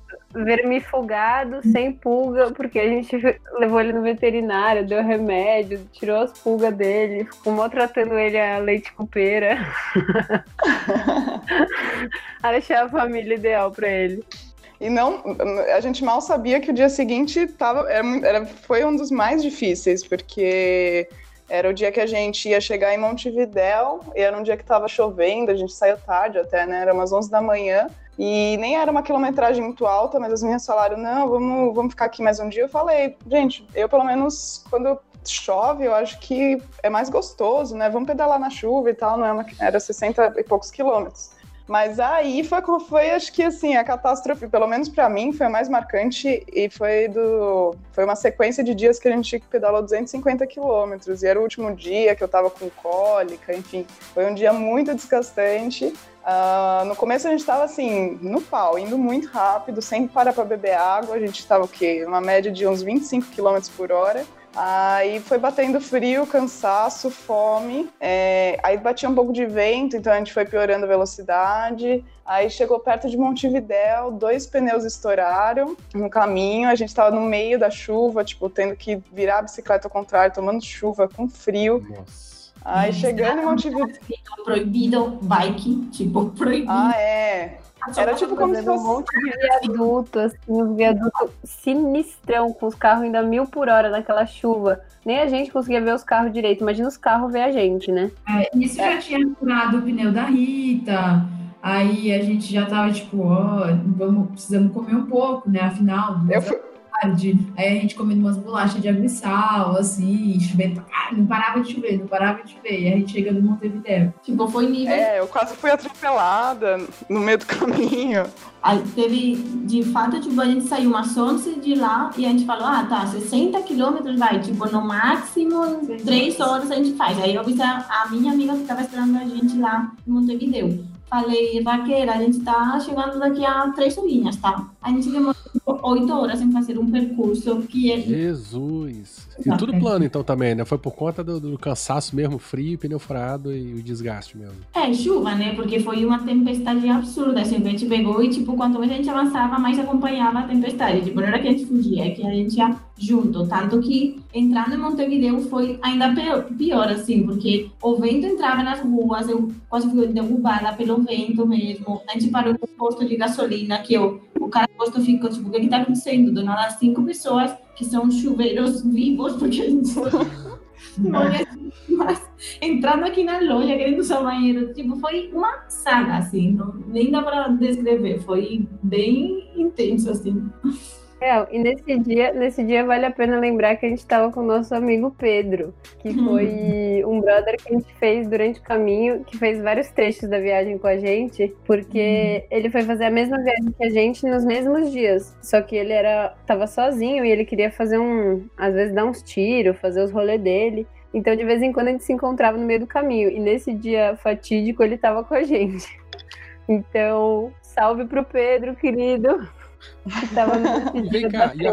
vermifugado, sem pulga, porque a gente levou ele no veterinário, deu remédio, tirou as pulgas dele, ficou maltratando ele a leite cupeira. Achei a família ideal pra ele. E não, a gente mal sabia que o dia seguinte tava, era, foi um dos mais difíceis, porque era o dia que a gente ia chegar em Montevidéu, e era um dia que tava chovendo, a gente saiu tarde até, né? Era umas 11 da manhã, e nem era uma quilometragem muito alta, mas as minhas falaram, não, vamos, vamos ficar aqui mais um dia. Eu falei, gente, eu pelo menos, quando chove, eu acho que é mais gostoso, né? Vamos pedalar na chuva e tal, não é uma- era 60 e poucos quilômetros. Mas aí foi, foi, acho que assim, a catástrofe, pelo menos pra mim, foi a mais marcante e foi do foi uma sequência de dias que a gente pedalou 250 quilômetros e era o último dia que eu tava com cólica, enfim, foi um dia muito desgastante. Ah, no começo a gente tava assim, no pau, indo muito rápido, sem parar pra beber água, a gente tava o quê? Uma média de uns 25 quilômetros por hora. Aí foi batendo frio, cansaço, fome. é, aí batia um pouco de vento, então a gente foi piorando a velocidade. Aí chegou perto de Montevidéu, dois pneus estouraram no caminho. A gente tava no meio da chuva, tipo, tendo que virar a bicicleta ao contrário, tomando chuva, com frio. Nossa. Aí chegando em Montevidéu. proibido bike, tipo, proibido. Ah, é. Era tipo como se Fazendo um fosse. monte de viaduto, assim, um viaduto sinistrão, com os carros ainda mil por hora naquela chuva. Nem a gente conseguia ver os carros direito. Imagina os carros ver a gente, né? É, isso já tinha furado o pneu da Rita. Aí a gente já tava tipo, ó, vamos, precisamos comer um pouco, né? Afinal, Eu fui, tarde. Aí a gente comendo umas bolachas de água e sal, assim, chovendo caralho. Não parava de chover, não parava de chover. E a gente chega no Montevideo. Tipo, foi nível. É, eu quase fui atropelada no meio do caminho. Aí teve, de fato, tipo, a gente saiu umas 11 de lá e a gente falou, ah, tá, 60 quilômetros vai, tipo, no máximo, Seis 3 horas. a gente faz. Aí eu vi a, a minha amiga que estava esperando a gente lá em Montevideo. Falei, Raquel, a gente tá chegando daqui a três horinhas, tá? A gente demorou 8 horas em fazer um percurso que é Jesus. E tudo plano então também, né? Foi por conta do, do cansaço mesmo, frio, pneu furado e o desgaste mesmo. É, chuva, né? Porque foi uma tempestade absurda. Assim, a gente pegou e, tipo, quanto mais a gente avançava, mais acompanhava a tempestade. Tipo, não era que a gente fugia, é que a gente ia junto. Tanto que entrando em Montevideo foi ainda pior, pior, assim, porque o vento entrava nas ruas, eu quase fui derrubada pelo vento mesmo. A gente parou no posto de gasolina, que eu, o cara do posto ficou, tipo, o que que tá acontecendo? Do nada, cinco pessoas que são chuveiros vivos, porque a gente não é mas entrando aqui na loja querendo usar banheiro, tipo, foi uma saga, assim, não, nem dá para descrever, foi bem intenso, assim. É, e nesse dia, nesse dia vale a pena lembrar que a gente estava com o nosso amigo Pedro, que foi um brother que a gente fez durante o caminho, que fez vários trechos da viagem com a gente, porque ele foi fazer a mesma viagem que a gente nos mesmos dias. Só que ele era tava sozinho e ele queria fazer um, às vezes dar uns tiros, fazer os rolês dele. Então, de vez em quando a gente se encontrava no meio do caminho. E nesse dia fatídico ele tava com a gente. Então, salve pro Pedro, querido. E vem cá, e a,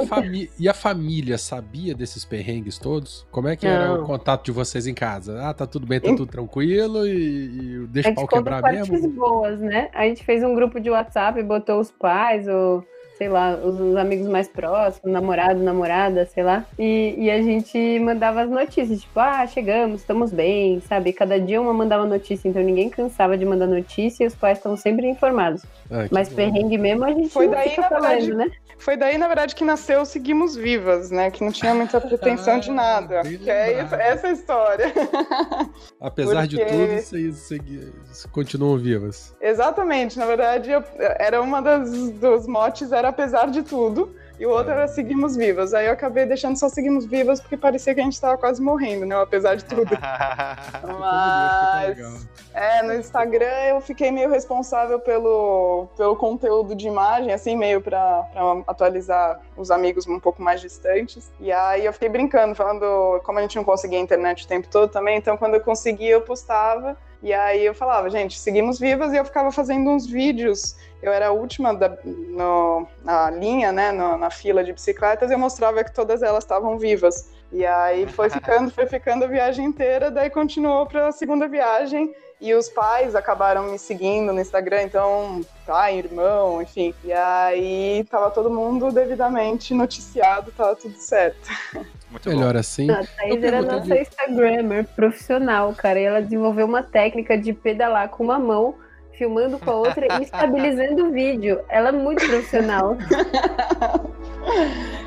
e a família sabia desses perrengues todos? Como é que era o Não. contato de vocês em casa? Ah, tá tudo bem, tá tudo tranquilo e, e deixa o pau quebrar mesmo? boas, né? A gente fez um grupo de WhatsApp, botou os pais, ou sei lá, os, os amigos mais próximos, namorado, namorada, sei lá. E, e a gente mandava as notícias, tipo, ah, chegamos, estamos bem, sabe? Cada dia uma mandava notícia, então ninguém cansava de mandar notícia e os pais estão sempre informados. Ah, que Mas bom. perrengue mesmo a gente Foi não daí, fica na falando, verdade, né? Foi daí, na verdade, que nasceu o Seguimos Vivas, né? Que não tinha muita pretensão de nada. Que é isso- essa a história. Apesar de porque- tudo, vocês, vocês continuam vivas. Exatamente. Na verdade, eu- era uma das dos motes, era apesar de tudo. E o outro era Seguimos Vivas. Aí eu acabei deixando só Seguimos Vivas porque parecia que a gente tava quase morrendo, né? Apesar de tudo. Mas. É, no Instagram eu fiquei meio responsável pelo, pelo conteúdo de imagem, assim, meio pra atualizar os amigos um pouco mais distantes. E aí eu fiquei brincando, falando, como a gente não conseguia internet o tempo todo também, então quando eu conseguia eu postava. E aí eu falava, gente, seguimos vivas, e eu ficava fazendo uns vídeos. Eu era a última da, no- na linha, né, no- na fila de bicicletas, e eu mostrava que todas elas estavam vivas. E aí foi ficando, foi ficando a viagem inteira, daí continuou para a segunda viagem. E os pais acabaram me seguindo no Instagram, então, pai, irmão, enfim. E aí tava todo mundo devidamente noticiado, tava tudo certo. Muito bom. Melhor assim. A Thaís era nossa Instagrammer profissional, cara. E ela desenvolveu uma técnica de pedalar com uma mão, filmando com a outra e estabilizando o vídeo. Ela é muito profissional.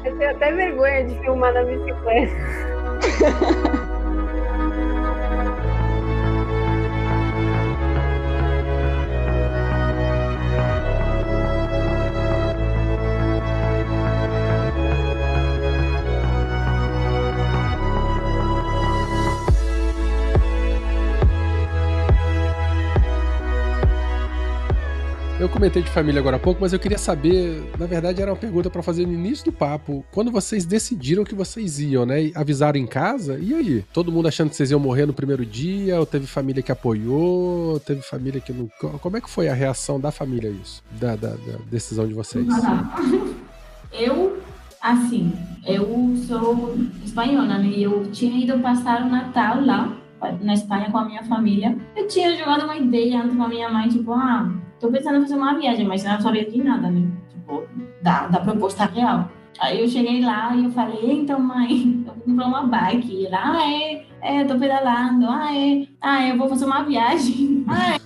Eu tenho até vergonha de filmar na bicicleta. Eu comentei de família agora há pouco, mas eu queria saber, na verdade era uma pergunta pra fazer no início do papo. Quando vocês decidiram que vocês iam, né? e Avisaram em casa, e aí? Todo mundo achando que vocês iam morrer no primeiro dia? Ou teve família que apoiou? Ou teve família que não. Co- Como é que foi a reação da família a isso? Da, da- da decisão de vocês? Eu, assim, eu sou espanhola, né? E eu tinha ido passar o Natal lá na Espanha com a minha família. Eu tinha jogado uma ideia antes com a minha mãe, tipo, ah, tô pensando em fazer uma viagem, mas eu não sabia de nada, né? Tipo, da, da proposta real. Aí eu cheguei lá e eu falei, então mãe, eu vou comprar uma bike. E ela, ah, é, é, tô pedalando, ah, é, ah, eu vou fazer uma viagem. Ah, é.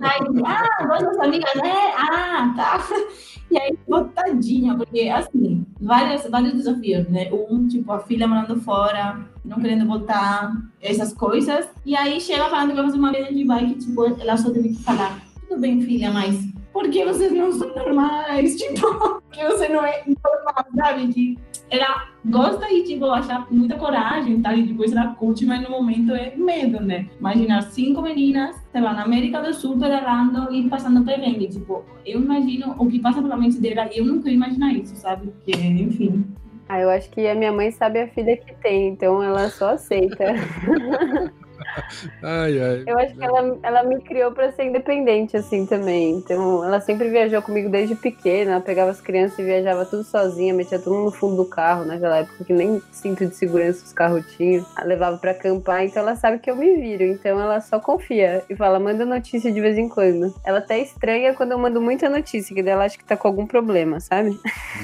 Aí, ah, duas amigas, é, ah, tá. E aí, pô, tadinha, porque, assim, vários, vários desafios, né? Um, tipo, a filha morando fora, não querendo voltar, essas coisas. E aí, chega falando que vai fazer uma viagem de bike, tipo, ela só teve que falar, tudo bem, filha, mas por que vocês não são normais? Tipo, que você não é normal, sabe? Que ela gosta e, tipo, acha muita coragem, tá? E depois ela curte, mas no momento é medo, né? Imagina cinco meninas, sei lá, na América do Sul, pedalando e passando perrengue. Tipo, eu imagino o que passa pela mente dela e eu nunca ia imaginar isso, sabe? Porque, enfim. Ah, eu acho que a minha mãe sabe a filha que tem, então ela só aceita. Ai, ai. Eu acho que ela, ela me criou pra ser independente, assim, também. Então, ela sempre viajou comigo desde pequena. Ela pegava as crianças e viajava tudo sozinha, metia tudo no fundo do carro, naquela época que nem cinto de segurança os carros tinham. Ela levava pra acampar, então ela sabe que eu me viro. Então, ela só confia e fala, manda notícia de vez em quando. Ela até estranha quando eu mando muita notícia, que daí ela acha que tá com algum problema, sabe?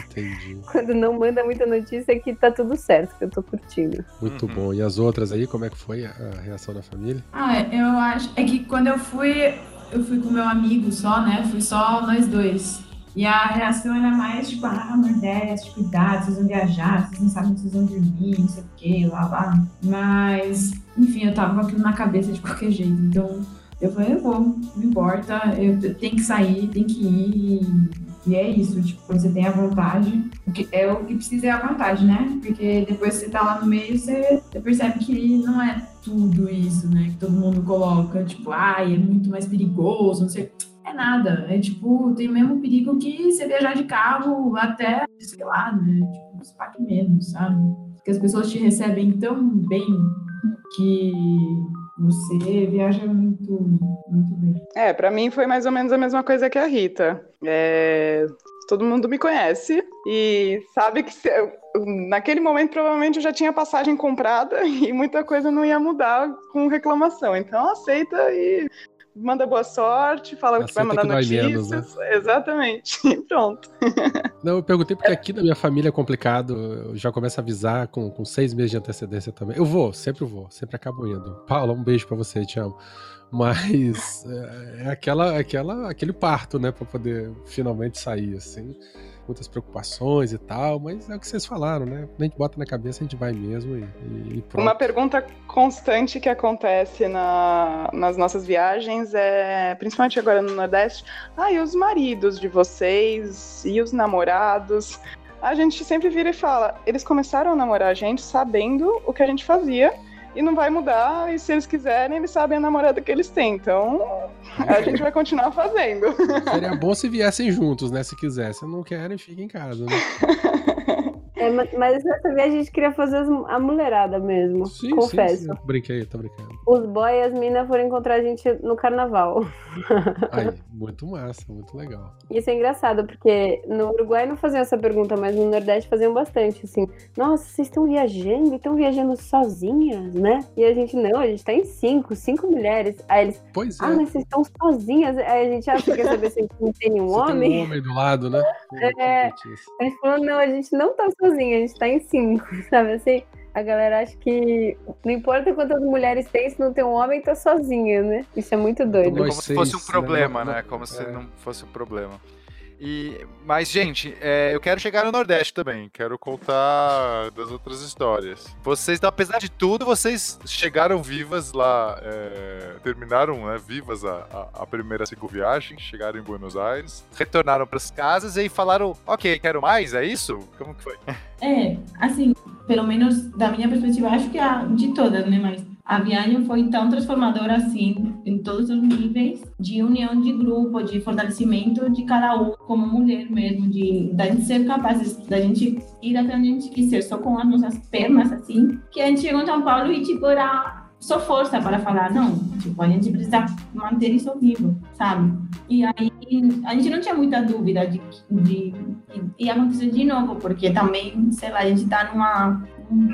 Entendi. quando não manda muita notícia, é que tá tudo certo, que eu tô curtindo. Muito Uhum. bom. E as outras aí, como é que foi a, a reação da família? Ah, eu acho. É que quando eu fui, eu fui com meu amigo só, né? Fui só nós dois. E a reação era mais tipo, ah, Nordeste, cuidado, vocês vão viajar, vocês não sabem se vocês vão dormir, não sei o quê, lá, lá. Mas, enfim, eu tava com aquilo na cabeça de qualquer jeito. Então, eu falei, eu vou, não importa, eu tenho que sair, tenho que ir. E é isso, tipo, quando você tem a vontade, o que, é o que precisa é a vontade, né? Porque depois que você tá lá no meio, você, você percebe que não é tudo isso, né? Que todo mundo coloca, tipo, ai, é muito mais perigoso, não sei. É nada. É tipo, tem o mesmo perigo que você viajar de carro até, sei lá, né? Tipo, uns parques menos, sabe? Porque as pessoas te recebem tão bem que você viaja muito, muito bem. É, pra mim foi mais ou menos a mesma coisa que a Rita. É, Todo mundo me conhece e sabe que se- naquele momento provavelmente eu já tinha passagem comprada e muita coisa não ia mudar com reclamação. Então aceita e manda boa sorte, fala que vai Aceita mandar que dói menos, notícias. Exatamente. Pronto. Não, eu perguntei porque aqui na minha família é complicado. Eu já começo a avisar com, com seis meses de antecedência também. Eu vou, sempre vou, sempre acabo indo. Paula, um beijo pra você, te amo. Mas é, é aquela, aquela, aquele parto, né, Pra poder finalmente sair, assim. Muitas preocupações e tal, mas é o que vocês falaram, né? A gente bota na cabeça, a gente vai mesmo e, e- e pronto. Uma pergunta constante que acontece na- nas nossas viagens é, principalmente agora no Nordeste, ah, e os maridos de vocês? E os namorados? A gente sempre vira e fala, eles começaram a namorar a gente sabendo o que a gente fazia e não vai mudar, e se eles quiserem, eles sabem a namorada que eles têm. Então, a gente vai continuar fazendo. Seria bom se viessem juntos, né? Se quisessem. Não querem, fica em casa, né? É, ma- mas dessa vez a gente queria fazer as- a mulherada mesmo. Sim, confesso. sim, sim. Brinquei, tô brincando. Os boy e as minas foram encontrar a gente no carnaval. Aí, muito massa, muito legal. Isso é engraçado, porque no Uruguai não faziam essa pergunta, mas no Nordeste faziam bastante, assim. Nossa, vocês estão viajando? Estão viajando sozinhas, né? E a gente, não, a gente tá em cinco, cinco mulheres. Aí eles, Pois é. ah, mas vocês estão sozinhas? Aí a gente, ah, você quer saber se a gente não tem nenhum homem? tem um homem do lado, né? É. A gente falou, não, a gente não tá sozinha, a gente tá em cinco, sabe assim? A galera acha que não importa quantas mulheres tem, se não tem um homem, tá sozinha, né? Isso é muito doido. Como se fosse um né? problema, né? Como se é. não fosse um problema. E, mas, gente, é, eu quero chegar no Nordeste também. Quero contar das outras histórias. Vocês, apesar de tudo, vocês chegaram vivas lá, é, terminaram né, vivas a, a, a primeira cicloviagem, chegaram em Buenos Aires, retornaram para as casas e falaram, ok, quero mais, é isso? Como que foi? É, assim, pelo menos da minha perspectiva, acho que a, de todas, né? Mas a viagem foi tão transformadora assim, em todos os níveis, de união de grupo, de fortalecimento de cada um como mulher mesmo, de da gente ser capazes, da gente ir até onde a gente quiser, só com as nossas pernas, assim, que a gente chegou em São Paulo e, tipo, era só força para falar, não, tipo, a gente precisa manter isso vivo, sabe? E aí a gente não tinha muita dúvida de que ia acontecer de novo, porque também, sei lá, a gente tá numa um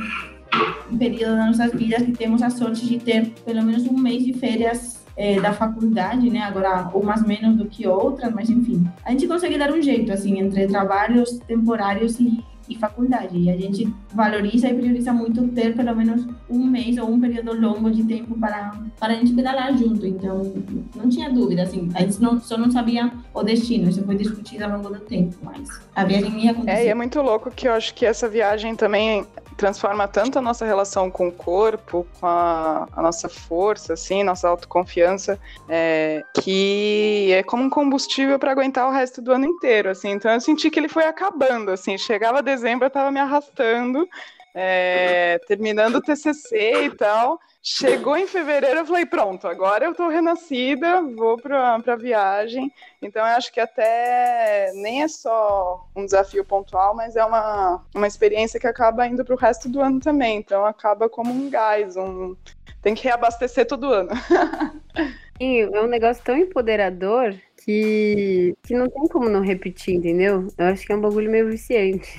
período das nossas vidas que temos a sorte de ter pelo menos um mês de férias eh, da faculdade, né? Agora, umas menos do que outras, mas enfim. A gente consegue dar um jeito, assim, entre trabalhos temporários e, e faculdade. E a gente valoriza e prioriza muito ter pelo menos um mês ou um período longo de tempo para, para a gente pedalar junto. Então, não tinha dúvida, assim. A gente não, só não sabia o destino. Isso foi discutido ao longo do tempo, mas a viagem ia acontecer. É, e é muito louco que eu acho que essa viagem também transforma tanto a nossa relação com o corpo, com a, a nossa força, assim, nossa autoconfiança, é, que é como um combustível para aguentar o resto do ano inteiro, assim. Então eu senti que ele foi acabando, assim. Chegava dezembro, eu tava me arrastando, é, terminando o TCC e tal. Chegou em fevereiro, eu falei, pronto, agora eu tô renascida, vou pra, pra viagem. Então eu acho que até nem é só um desafio pontual, mas é uma, uma experiência que acaba indo pro resto do ano também. Então acaba como um gás, um... tem que reabastecer todo ano. E é um negócio tão empoderador que, que não tem como não repetir, entendeu? Eu acho que é um bagulho meio viciante.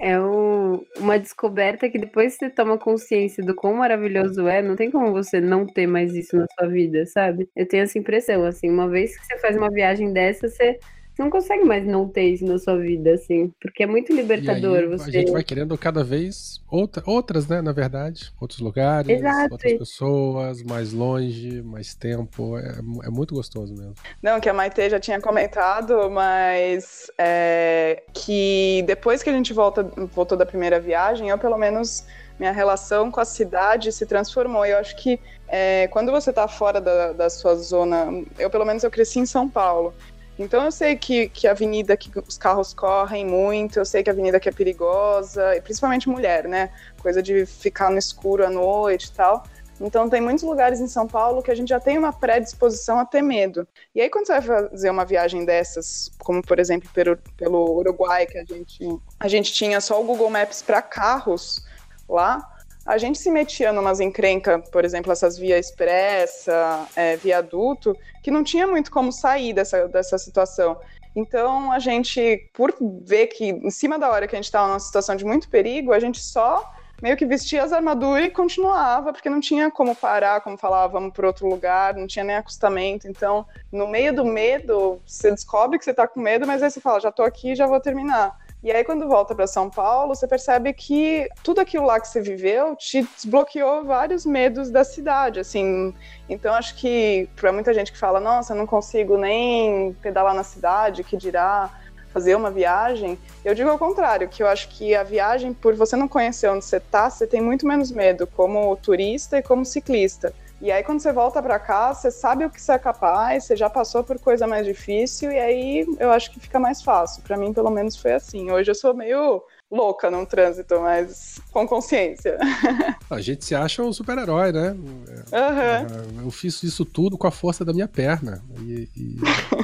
É um, uma descoberta que depois você toma consciência do quão maravilhoso é, não tem como você não ter mais isso na sua vida, sabe? Eu tenho essa impressão, assim, uma vez que você faz uma viagem dessa, você você não consegue mais não ter isso na sua vida, assim, porque é muito libertador. Aí, você... A gente vai querendo cada vez outra, outras, né, na verdade, outros lugares, Exato. outras pessoas, mais longe, mais tempo, é, é, muito gostoso mesmo. Não, que a Maite já tinha comentado, mas é, que depois que a gente volta, voltou da primeira viagem, eu pelo menos minha relação com a cidade se transformou. Eu acho que é, quando você está fora da, da, sua zona, eu pelo menos eu cresci em São Paulo, então eu sei que, que a avenida que os carros correm muito, eu sei que a avenida que é perigosa, e principalmente mulher, né? Coisa de ficar no escuro à noite e tal. Então tem muitos lugares em São Paulo que a gente já tem uma predisposição a ter medo. E aí quando você vai fazer uma viagem dessas, como por exemplo pelo, pelo Uruguai, que a gente, a gente tinha só o Google Maps para carros lá, a gente se metia numas encrencas, por exemplo, essas via expressa, é, viaduto, que não tinha muito como sair dessa, dessa situação. Então, a gente, por ver que em cima da hora que a gente estava numa situação de muito perigo, a gente só meio que vestia as armaduras e continuava, porque não tinha como parar, como falar, vamos para outro lugar, não tinha nem acostamento. Então, no meio do medo, você descobre que você está com medo, mas aí você fala, já estou aqui, já vou terminar. E aí, quando volta para São Paulo, você percebe que tudo aquilo lá que você viveu te desbloqueou vários medos da cidade, assim. Então, acho que para muita gente que fala, nossa, eu não consigo nem pedalar na cidade, que dirá fazer uma viagem, eu digo ao contrário, que eu acho que a viagem, por você não conhecer onde você está, você tem muito menos medo como turista e como ciclista. E aí, quando você volta para cá, você sabe o que você é capaz, você já passou por coisa mais difícil, e aí eu acho que fica mais fácil. Para mim, pelo menos, foi assim. Hoje eu sou meio louca no trânsito, mas com consciência. A gente se acha um super-herói, né? Uhum. Eu fiz isso tudo com a força da minha perna. E, e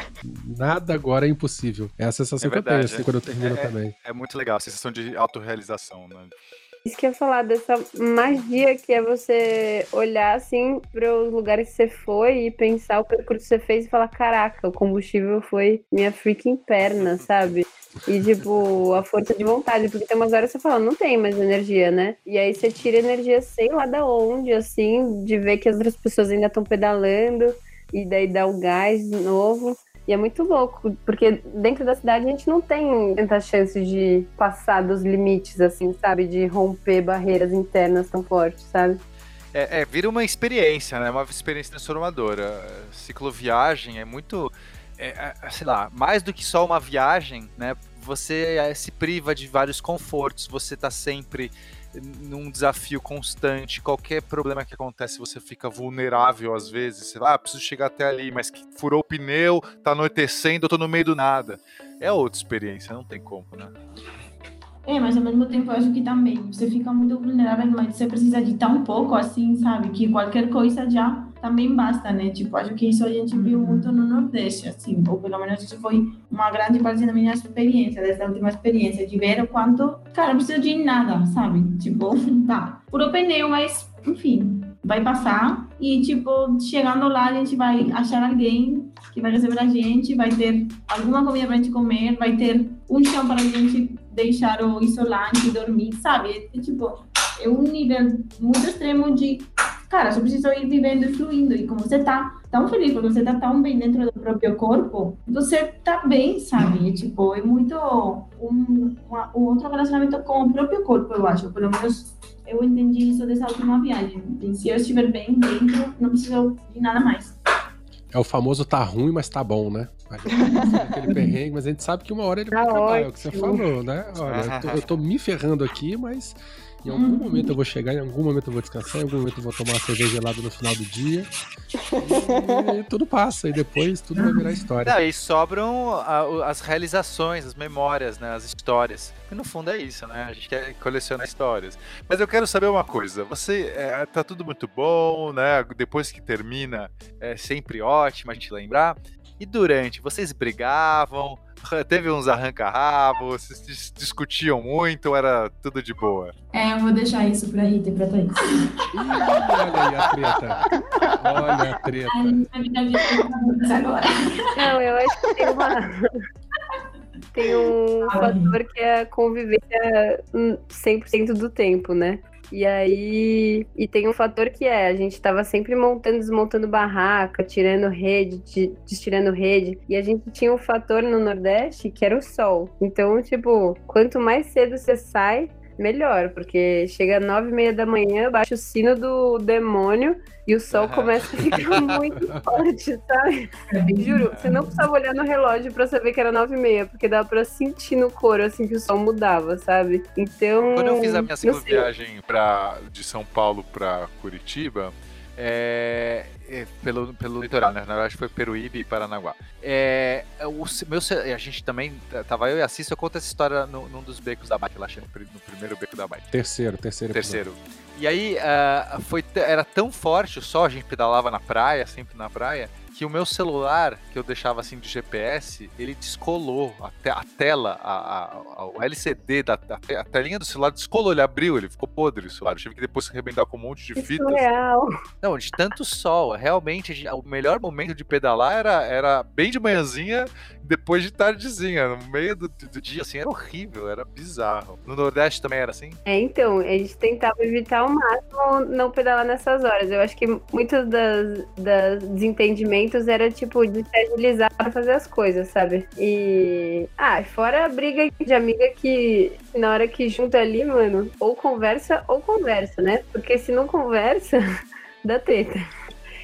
nada agora é impossível. É a sensação É que eu tenho verdade, assim, é. quando eu termino É- também. É muito legal, a sensação de autorrealização, né? Isso que eu ia falar dessa magia que é você olhar assim para os lugares que você foi e pensar o percurso que você fez e falar: caraca, o combustível foi minha freaking perna, sabe? E tipo, a força de vontade, porque tem umas horas você fala, não tem mais energia, né? E aí você tira energia, sei lá da onde, assim, de ver que as outras pessoas ainda estão pedalando, e daí dá o gás de novo. E é muito louco, porque dentro da cidade a gente não tem tanta chance de passar dos limites, assim, sabe? De romper barreiras internas tão fortes, sabe? É, é, vira uma experiência, né? Uma experiência transformadora. Cicloviagem é muito, é, é, sei lá, mais do que só uma viagem, né? Você é, se priva de vários confortos, você tá sempre num desafio constante, qualquer problema que acontece, você fica vulnerável às vezes, ah, preciso chegar até ali, mas furou o pneu, tá anoitecendo, eu tô no meio do nada. É outra experiência, não tem como, né? É, mas ao mesmo tempo eu acho que também você fica muito vulnerável, mas você precisa de tão pouco assim, sabe? Que qualquer coisa já também basta, né? Tipo, acho que isso a gente viu muito no Nordeste, assim, ou pelo menos isso foi uma grande parte da minha experiência, dessa última experiência, de ver o quanto, cara, não precisa de nada, sabe? Tipo, tá, puro pneu, mas, enfim, vai passar e, tipo, chegando lá a gente vai achar alguém que vai receber a gente, vai ter alguma comida pra gente comer, vai ter um chão para a gente deixar o isolante, dormir, sabe? É, tipo, é um nível muito extremo de, cara, só preciso ir vivendo e fluindo. E como você tá tão feliz, porque você tá tão bem dentro do próprio corpo, você tá bem, sabe? É, tipo, é muito um, uma- um outro relacionamento com o próprio corpo, eu acho. Pelo menos eu entendi isso dessa última viagem. E se eu estiver bem dentro, não preciso de nada mais. É o famoso tá ruim, mas tá bom, né? A gente passa aquele perrengue, mas a gente sabe que uma hora ele vai Tá acabar. É o que você ótimo. falou, né? Olha, eu tô, eu tô me ferrando aqui, mas em algum momento eu vou chegar, em algum momento eu vou descansar, em algum momento eu vou tomar uma cerveja gelada no final do dia. E, tudo passa, e depois tudo vai virar história. Não, e sobram a- as realizações, as memórias, né? As histórias. E no fundo é isso, né? A gente quer colecionar histórias. Mas eu quero saber uma coisa. Você é, tá tudo muito bom, né? Depois que termina, é sempre ótimo a gente lembrar. E durante, vocês brigavam? Teve uns arranca-rabo? Vocês dis- discutiam muito ou era tudo de boa? É, eu vou deixar isso pra Rita e pra Thaís. Ih, olha aí a treta. Olha a treta. A gente vai ficar vendo agora. Não, eu acho que tem uma. Tem um fator que é a convivência hum, 100% do tempo, né? E aí. E tem um fator que é: a gente tava sempre montando, desmontando barraca, tirando rede, de- destirando rede. E a gente tinha um fator no Nordeste que era o sol. Então, tipo, quanto mais cedo você sai, melhor, porque chega às nove e meia da manhã, baixa o sino do demônio e o sol começa a ficar muito forte, sabe? Juro, você não precisava olhar no relógio pra saber que era nove e meia, porque dava pra sentir no couro, assim, que o sol mudava, sabe? Então... Quando eu fiz a minha sei. cicloviagem Pra, de São Paulo pra Curitiba, é, é, pelo, pelo litoral, né? Na verdade foi Peruíbe e Paranaguá. É, o ce- meu, a gente também, tava eu e a Cissa, eu conto essa história no, num dos becos da bike, lá no pri- no primeiro beco da bike. Terceiro, terceiro episódio. Terceiro. E aí, ah, foi, era tão forte o sol, a gente pedalava na praia, sempre na praia, que o meu celular, que eu deixava assim de GPS, ele descolou a, te- a tela, a, a- o LCD da a, te- a telinha do celular descolou, ele abriu, ele ficou podre o celular. Eu tive que depois arrebentar com um monte de fitas. surreal. Não, de tanto sol. Realmente, o melhor momento de pedalar era, era bem de manhãzinha, depois de tardezinha. No meio do, do dia, assim, era horrível, era bizarro. No Nordeste também era assim? É, então, a gente tentava evitar ao máximo não pedalar nessas horas. Eu acho que muitos das, das desentendimentos era, tipo, de se agilizar pra fazer as coisas, sabe? E... Ah, fora a briga de amiga que na hora que junta ali, mano, ou conversa ou conversa, né? Porque se não conversa, dá treta.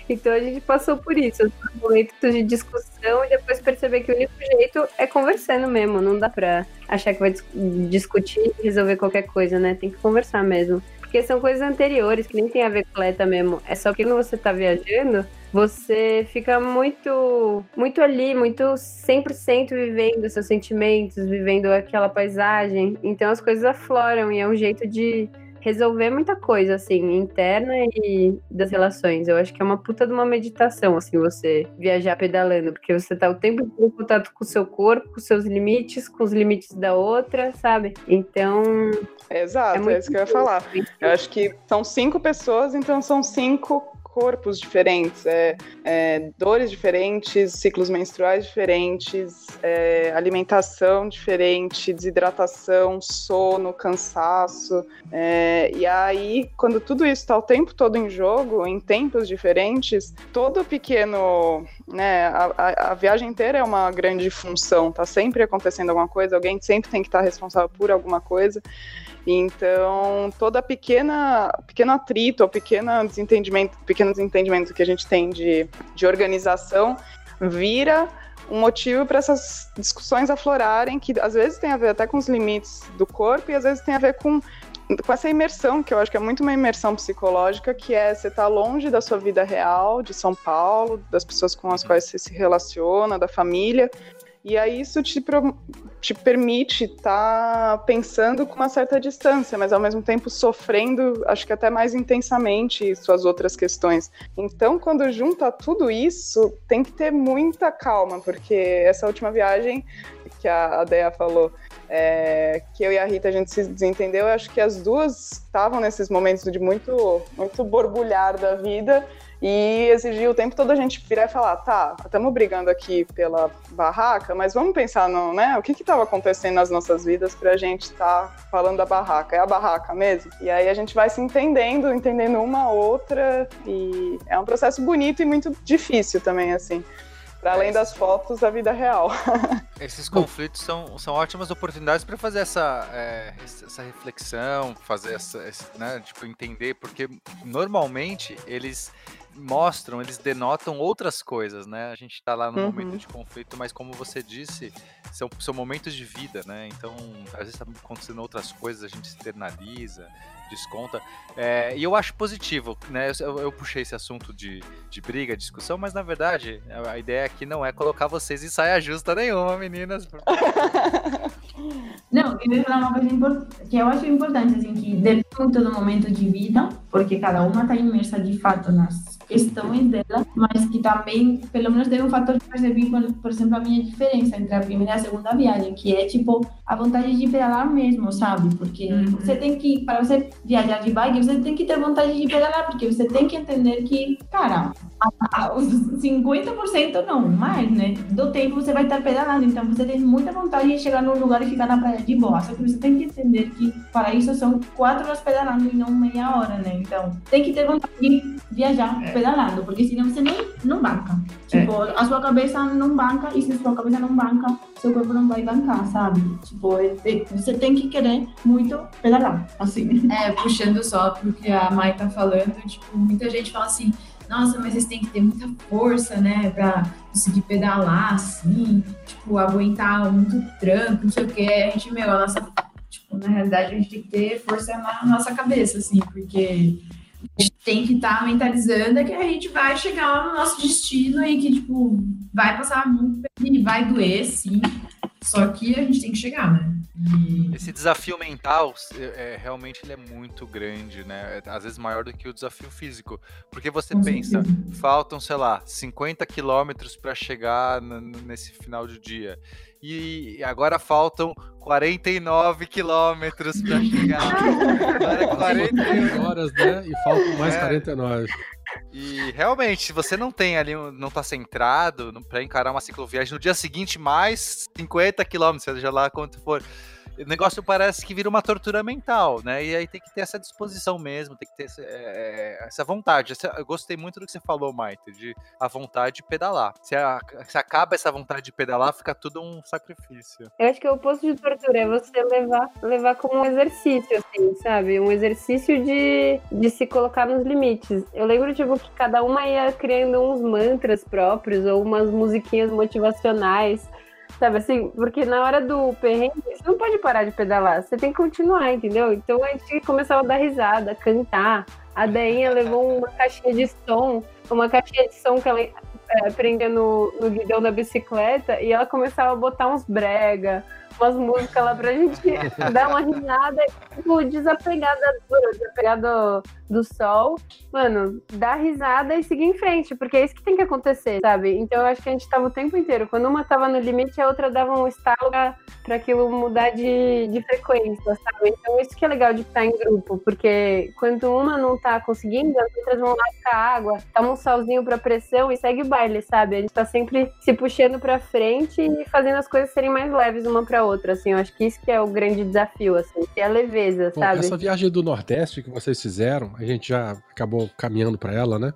Então a gente passou por isso, os momentos de discussão e depois perceber que o único jeito é conversando mesmo, não dá pra achar que vai dis- discutir e resolver qualquer coisa, né? Tem que conversar mesmo. Porque são coisas anteriores que nem tem a ver com coleta mesmo. É só que quando você tá viajando, você fica muito muito ali, muito 100% vivendo seus sentimentos, vivendo aquela paisagem. Então as coisas afloram e é um jeito de resolver muita coisa, assim, interna e das relações. Eu acho que é uma puta de uma meditação, assim, você viajar pedalando, porque você tá o tempo inteiro em contato com o seu corpo, com os seus limites, com os limites da outra, sabe? Então, Exato, É é, isso que eu ia falar. Eu acho que são cinco pessoas, então são cinco corpos diferentes, é, é, dores diferentes, ciclos menstruais diferentes, é, alimentação diferente, desidratação, sono, cansaço. é, e aí, quando tudo isso está o tempo todo em jogo, em tempos diferentes, todo pequeno, né, a, a- a viagem inteira é uma grande função, tá sempre acontecendo alguma coisa, alguém sempre tem que estar responsável por alguma coisa. Então, toda pequena, pequeno atrito ou pequeno desentendimento, pequeno desentendimento que a gente tem de, de organização vira um motivo para essas discussões aflorarem, que às vezes tem a ver até com os limites do corpo e às vezes tem a ver com, com essa imersão, que eu acho que é muito uma imersão psicológica, que é você estar longe da sua vida real, de São Paulo, das pessoas com as quais você se relaciona, da família, e aí isso te, te permite estar pensando com uma certa distância, mas ao mesmo tempo sofrendo, acho que até mais intensamente, suas outras questões. Então, quando junta tudo isso, tem que ter muita calma, porque essa última viagem que a a Dea falou, é, que eu e a Rita a gente se desentendeu, eu acho que as duas estavam nesses momentos de muito, muito borbulhar da vida e exigiu o tempo todo a gente virar e falar, tá, estamos brigando aqui pela barraca, mas vamos pensar no, né, o que estava acontecendo nas nossas vidas pra gente estar falando da barraca, é a barraca mesmo? E aí a gente vai se entendendo, entendendo uma a outra, e é um processo bonito e muito difícil também, assim, para além das fotos, a vida real. Esses conflitos são, são ótimas oportunidades para fazer essa, é, essa reflexão, fazer essa, esse, né, tipo, entender, porque normalmente eles mostram, eles denotam outras coisas, né? A gente tá lá no Uhum. momento de conflito, mas como você disse, são, são momentos de vida, né? Então, às vezes tá acontecendo outras coisas, a gente externaliza, desconta. É, e eu acho positivo, né? Eu, eu puxei esse assunto de, de briga, discussão, mas na verdade, a, ideia aqui não é colocar vocês em saia justa nenhuma, meninas. Não, eu ia falar uma coisa que eu acho importante, assim, que depende do momento de vida, porque cada uma está imersa de fato nas questões dela, mas que também, pelo menos, teve um fator que percebi, por, exemplo, a minha diferença entre a primeira e a segunda viagem, que é, tipo, a vontade de pedalar mesmo, sabe? Porque você tem que, para você viajar de bike, você tem que ter vontade de pedalar, porque você tem que entender que, cara, os 50% não, mais, né? Do tempo você vai estar pedalando, então você tem muita vontade de chegar num lugar e ficar na praia de boa. Só que você tem que entender que para isso são quatro horas pedalando e não meia hora, né? Então tem que ter vontade de viajar pedalando, porque senão você não, não banca. Tipo, a sua cabeça não banca e se a sua cabeça não banca, seu corpo não vai bancar, sabe? Tipo, é- é- você tem que querer muito pedalar, assim. É, puxando só pro que a Mai tá falando, tipo, muita gente fala assim, nossa, mas vocês têm que ter muita força, né, pra conseguir pedalar, assim, tipo, aguentar muito tranco, não sei o que. A gente, meu, a nossa, tipo, na realidade a gente tem que ter força na nossa cabeça, assim, porque tem que estar mentalizando que a gente vai chegar lá no nosso destino e que, tipo, vai passar muito perrengue, vai doer, sim, só que a gente tem que chegar, né? E... Esse desafio mental, é, é, realmente ele é muito grande, né? É, Às vezes maior do que o desafio físico. Porque você Com pensa, certeza. faltam, sei lá, 50 quilômetros para chegar nesse final de dia. E agora faltam 49 quilômetros para chegar. Agora é 41. horas, né? E faltam mais É. 49. E realmente, se você não tem ali, não tá centrado pra encarar uma cicloviagem no dia seguinte, mais 50 quilômetros, seja lá quanto for. O negócio parece que vira uma tortura mental, né? E aí tem que ter essa disposição mesmo, tem que ter essa, é, essa vontade. Essa- eu gostei muito do que você falou, Maite, de a vontade de pedalar. Se, a- se acaba essa vontade de pedalar, fica tudo um sacrifício. Eu acho que o oposto de tortura é você levar, levar como um exercício, assim, sabe? Um exercício de, de se colocar nos limites. Eu lembro, tipo, que cada uma ia criando uns mantras próprios ou umas musiquinhas motivacionais. Sabe assim, porque na hora do perrengue, você não pode parar de pedalar, você tem que continuar, entendeu? Então a gente começava a dar risada, cantar. A Deinha levou uma caixinha de som, uma caixinha de som que ela é, prendia no, no guidão da bicicleta e ela começava a botar uns brega, umas músicas lá pra gente dar uma risada tipo, desapegar da dor, desapegar do, do sol. Mano, dar risada e seguir em frente, porque é isso que tem que acontecer, sabe? Então eu acho que a gente tava o tempo inteiro. Quando uma tava no limite, a outra dava um estalo pra, pra aquilo mudar de, de frequência, sabe? Então isso que é legal de estar em grupo, porque quando uma não tá conseguindo, as outras vão lá com a água, toma um salzinho pra pressão e segue o baile, sabe? A gente tá sempre se puxando pra frente e fazendo as coisas serem mais leves uma pra outra, assim. Eu acho que isso que é o grande desafio, assim, que é a leveza, Bom, sabe? essa viagem do Nordeste que vocês fizeram, a gente já acabou caminhando para ela, né?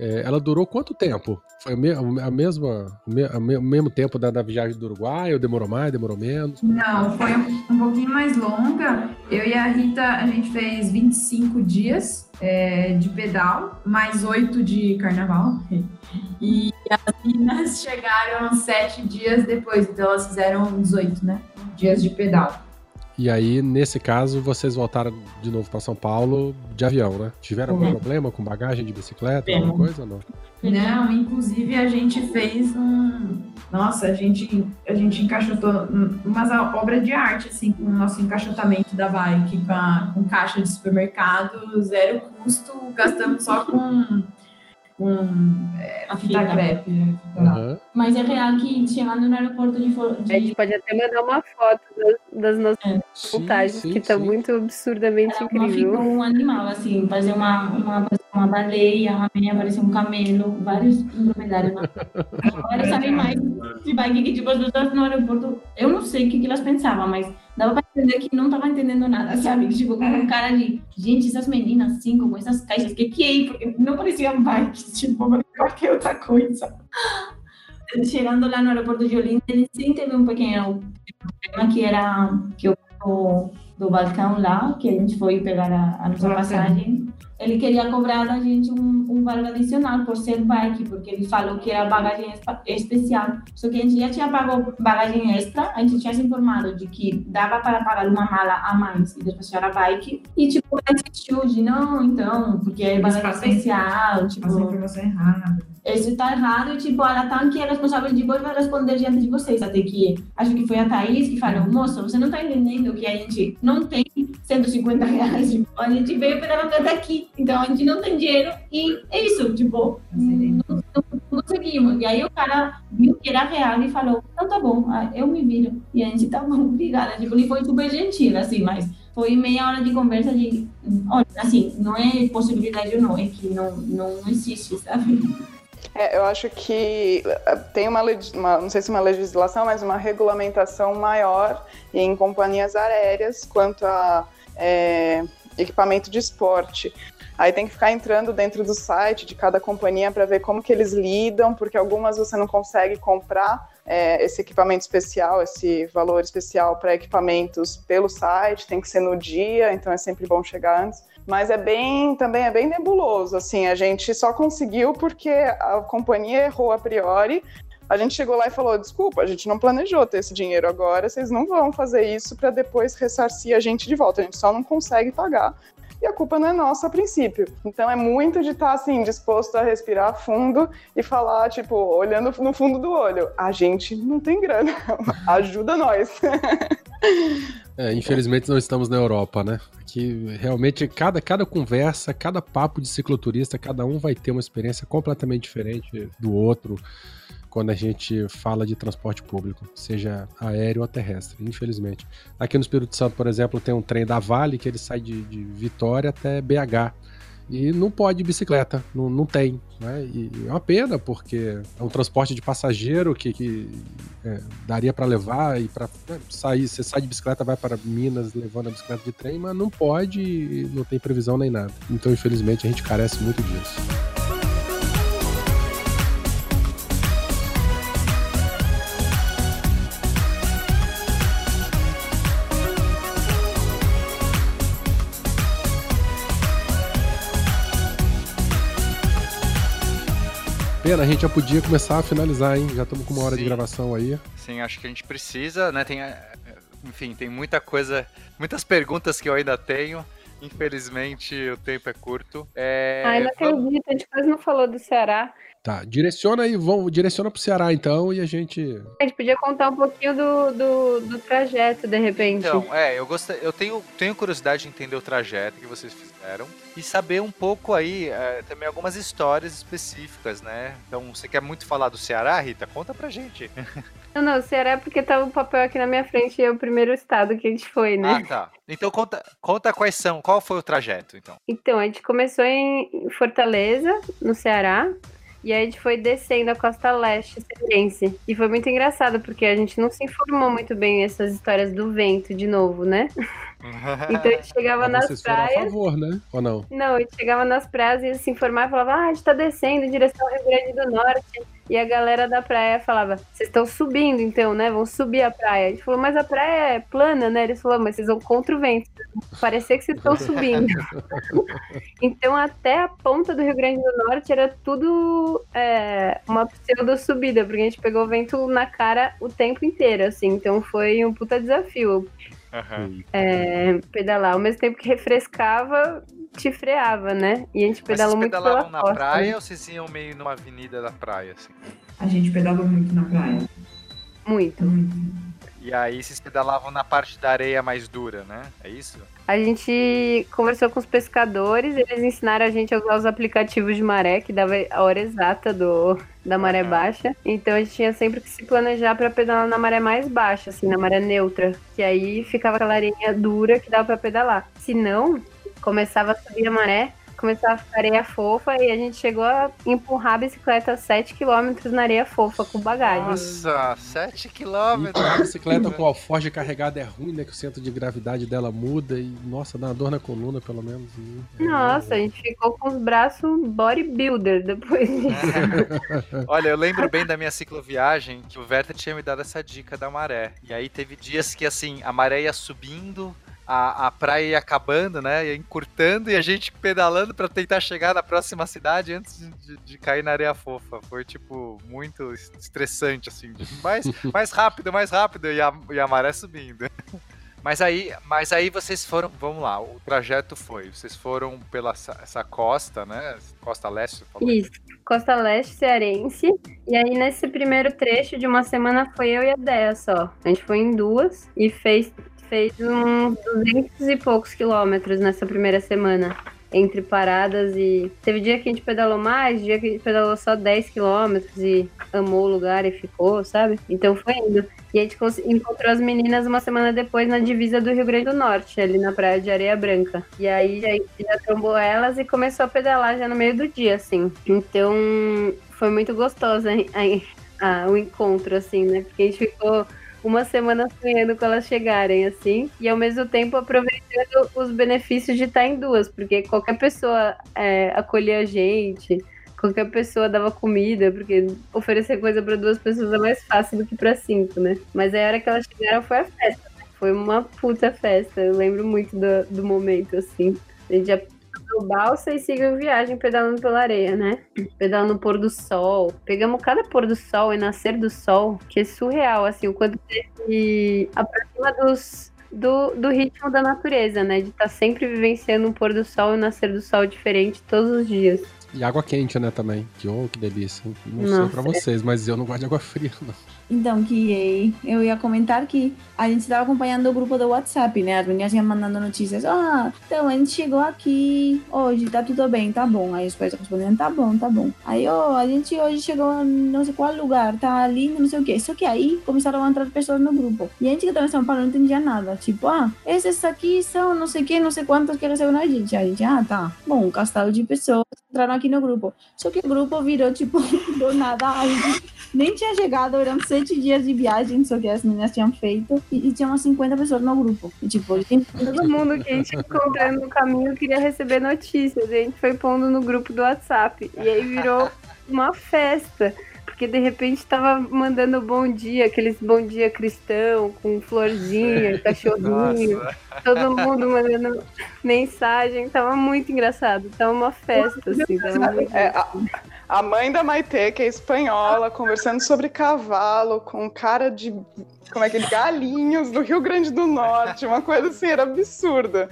É, ela durou quanto tempo? Foi a, me- a mesma, o me- mesmo tempo da, da viagem do Uruguai? Ou demorou mais, demorou menos? Não, foi um, um pouquinho mais longa. Eu e a Rita, a gente fez 25 dias é, de pedal, mais 8 de carnaval. E as meninas chegaram 7 dias depois, então elas fizeram 18, né? Dias de pedal. E aí, nesse caso, vocês voltaram de novo para São Paulo de avião, né? Tiveram algum Uhum. problema com bagagem de bicicleta, alguma coisa ou não? Não, inclusive a gente fez um. Nossa, a gente, a gente encaixotou um- umas obras de arte, assim, com o nosso encaixotamento da bike, com, a, com caixa de supermercado, zero custo, gastamos só com, com é, A fita fita. crepe. né? Aham. Mas é real que chegando no aeroporto de, de A gente pode até mandar uma foto das, das nossas Sim, montagens, que tá sim. muito absurdamente Ela incrível. ficou um animal, assim, parecia uma, uma, uma baleia, uma menina parecia um camelo, vários dromedários. Vários animais de bike que, tipo, as pessoas no aeroporto, eu não sei o que, que elas pensavam, mas dava pra entender que não tava entendendo nada, sabe? Tipo, com um cara de, gente, essas meninas, assim, com essas caixas, que que é? Porque não pareciam bikes, tipo, parecia qualquer outra coisa. Chegando lá no aeroporto de Olinda, ele sim teve um pequeno problema que era que o do, balcão lá, que a gente foi pegar a, a nossa passagem, ele queria cobrar da gente um, um valor adicional por ser bike, porque ele falou que era bagagem especial. Só que a gente já tinha pago bagagem extra, a gente tinha se informado de que dava para pagar uma mala a mais e depois era bike. E, tipo, ela insistiu de não, então, porque é passam- especial, tipo, Fazer informação errada. isso tá errado e, tipo, ela tá que é responsável de depois vai responder diante de vocês. Até que, acho que foi a Thaís que falou, moça, você não tá entendendo que a gente não tem 150 reais, tipo, a gente veio pedalando até aqui, então a gente não tem dinheiro e é isso, tipo, não, não- não conseguimos. E aí o cara viu que era real e falou, então tá bom, eu me viro. E a gente tá bom, obrigada. Tipo, ele foi super gentil, assim, mas foi meia hora de conversa de, olha, assim, não é possibilidade ou não, é que não, não, existe, sabe? É, eu acho que eh, tem uma, uma- não sei se uma legislação, mas uma regulamentação maior em companhias aéreas quanto a é, equipamento de esporte. Aí tem que ficar entrando dentro do site de cada companhia para ver como que eles lidam, porque algumas você não consegue comprar é, esse equipamento especial, esse valor especial para equipamentos pelo site, tem que ser no dia, então é sempre bom chegar antes. Mas é bem, também é bem nebuloso, assim, a gente só conseguiu porque a companhia errou a priori. A gente chegou lá e falou: desculpa, a gente não planejou ter esse dinheiro agora, vocês não vão fazer isso para depois ressarcir a gente de volta, a gente só não consegue pagar. E a culpa não é nossa a princípio. Então é muito de estar assim, disposto a respirar fundo e falar, tipo, olhando no fundo do olho, a gente não tem grana, ajuda nós. É, infelizmente não estamos na Europa, né? Aqui realmente cada, cada conversa, cada papo de cicloturista, cada um vai ter uma experiência completamente diferente do outro quando a gente fala de transporte público, seja aéreo ou terrestre, infelizmente. Aqui no Espírito Santo, por exemplo, tem um trem da Vale que ele sai de, de Vitória até BH. E não pode bicicleta, não, não tem. Né? E é uma pena, porque é um transporte de passageiro que, que é, daria para levar e para sair. Você sai de bicicleta, vai para Minas levando a bicicleta de trem, mas não pode não tem previsão nem nada. Então, infelizmente, a gente carece muito disso. Pena, a gente já podia começar a finalizar, hein? Já estamos com uma hora de Sim. gravação aí. Sim, acho que a gente precisa, né? Tem, é, enfim, tem muita coisa, muitas perguntas que eu ainda tenho. Infelizmente, o tempo é curto. É, Ai, não vamos- acredito, a gente quase não falou do Ceará. Tá, direciona aí, vamos, direciona pro Ceará então e a gente. A gente podia contar um pouquinho do, do, do trajeto, de repente. Então, é, eu gosto, eu tenho, tenho curiosidade de entender o trajeto que vocês fizeram e saber um pouco aí é, também algumas histórias específicas, né? Então, você quer muito falar do Ceará, Rita? Conta pra gente. Não, não, o Ceará é porque tava o papel aqui na minha frente e é o primeiro estado que a gente foi, né? Ah, tá. Então conta, conta quais são, qual foi o trajeto, então. Então, a gente começou em Fortaleza, no Ceará, e aí a gente foi descendo a costa leste cearense. E foi muito engraçado, porque a gente não se informou muito bem essas histórias do vento de novo, né? Então a gente chegava Mas nas vocês foram a praias. favor, né? Ou não? Não, a gente chegava nas praias e ia se informar e falava, ah, a gente tá descendo em direção ao Rio Grande do Norte. E a galera da praia falava, vocês estão subindo então, né? Vão subir a praia. A gente falou, mas a praia é plana, né? Eles falaram, mas vocês vão contra o vento. Parecia que vocês estão subindo. então até a ponta do Rio Grande do Norte era tudo é, uma pseudo subida, porque a gente pegou o vento na cara o tempo inteiro, assim. Então foi um puta desafio Aham. é, pedalar. Ao mesmo tempo que refrescava, te freava, né? E a gente pedalou vocês muito pedalavam pela na costa. praia né? ou vocês iam meio numa avenida da praia, assim? A gente pedalou muito na praia. Muito. Muito. E aí vocês pedalavam na parte da areia mais dura, né? É isso? A gente conversou com os pescadores, eles ensinaram a gente a usar os aplicativos de maré, que dava a hora exata do, da maré baixa. Então a gente tinha sempre que se planejar para pedalar na maré mais baixa, assim, na maré neutra. Que aí ficava aquela areinha dura que dava para pedalar. Se não, começava a subir a maré, começava a ficar areia fofa e a gente chegou a empurrar a bicicleta 7km na areia fofa com bagagem. Nossa, 7 E quilômetros. a bicicleta com o alforje carregada é ruim, né? Que o centro de gravidade dela muda e, nossa, dá uma dor na coluna, pelo menos. e- é- Nossa, a gente ficou com os braços bodybuilder depois disso. Olha, eu lembro bem da minha cicloviagem que o Werther tinha me dado essa dica da maré. E aí teve dias que assim, a maré ia subindo, a, a praia ia acabando, né? Ia encurtando e a gente pedalando para tentar chegar na próxima cidade antes de, de, de, cair na areia fofa. Foi, tipo, muito estressante, assim. Mais, mais rápido, mais rápido e a, e a maré subindo. Mas aí, mas aí vocês foram, vamos lá, o trajeto foi, vocês foram pela essa costa, né? Costa Leste, falou. Isso, Costa Leste cearense. E aí nesse primeiro trecho de uma semana foi eu e a Dea só. A gente foi em duas e fez fez uns 200 e poucos quilômetros nessa primeira semana entre paradas e teve dia que a gente pedalou mais, dia que a gente pedalou só 10 quilômetros e amou o lugar e ficou, sabe? Então foi indo. E a gente encontrou as meninas uma semana depois na divisa do Rio Grande do Norte, ali na praia de Areia Branca. E aí a gente já trombou elas e começou a pedalar já no meio do dia, assim. Então foi muito gostoso o encontro, assim, né? Porque a gente ficou uma semana sonhando com elas chegarem, assim, e ao mesmo tempo aproveitando os benefícios de estar em duas, porque qualquer pessoa é, a gente, qualquer pessoa dava comida, porque oferecer coisa para duas pessoas é mais fácil do que para cinco, né? Mas a hora que elas chegaram foi a festa, né? Foi uma puta festa, eu lembro muito do, do momento, assim. A gente já no balsa e seguiu viagem pedalando pela areia, né? Pedalando no pôr do sol. Pegamos cada pôr do sol e nascer do sol, que é surreal, assim, o quanto se aproxima dos, do, do ritmo da natureza, né? De estar tá sempre vivenciando um pôr do sol e um nascer do sol diferente todos os dias. E água quente, né, também. Que, oh, que delícia. Não Nossa, sei pra vocês, mas eu não gosto de água fria, não. Então, que eu ia comentar que a gente estava acompanhando o grupo do WhatsApp, né? As meninas iam mandando notícias. Ah, então a gente chegou aqui hoje, tá tudo bem, tá bom. Aí os pais respondiam, tá bom, tá bom. Aí, ó, oh, a gente hoje chegou não sei qual lugar, tá lindo, não sei o quê. Só que aí começaram a entrar pessoas no grupo. E a gente que estava em São Paulo não entendia nada. Tipo, ah, esses aqui são não sei quê, não sei quantos que recebem a gente. A gente, ah, tá. Bom, um castelo de pessoas entraram aqui no grupo. Só que o grupo virou, tipo, do nada. A gente nem tinha chegado, eram seis sete dias de viagem, só que as meninas tinham feito, e, e tinha umas 50 pessoas no grupo. E, tipo, todo mundo que a gente encontrando no caminho queria receber notícias, e a gente foi pondo no grupo do WhatsApp. E aí virou uma festa porque de repente tava mandando bom dia, aqueles bom dia cristão, com florzinha, cachorrinho, Nossa. todo mundo mandando mensagem, tava muito engraçado, tava uma festa, assim, tava muito é, a, a mãe da Maite, que é espanhola, conversando sobre cavalo, com cara de. Como é que galinhos do Rio Grande do Norte, uma coisa assim, era absurda.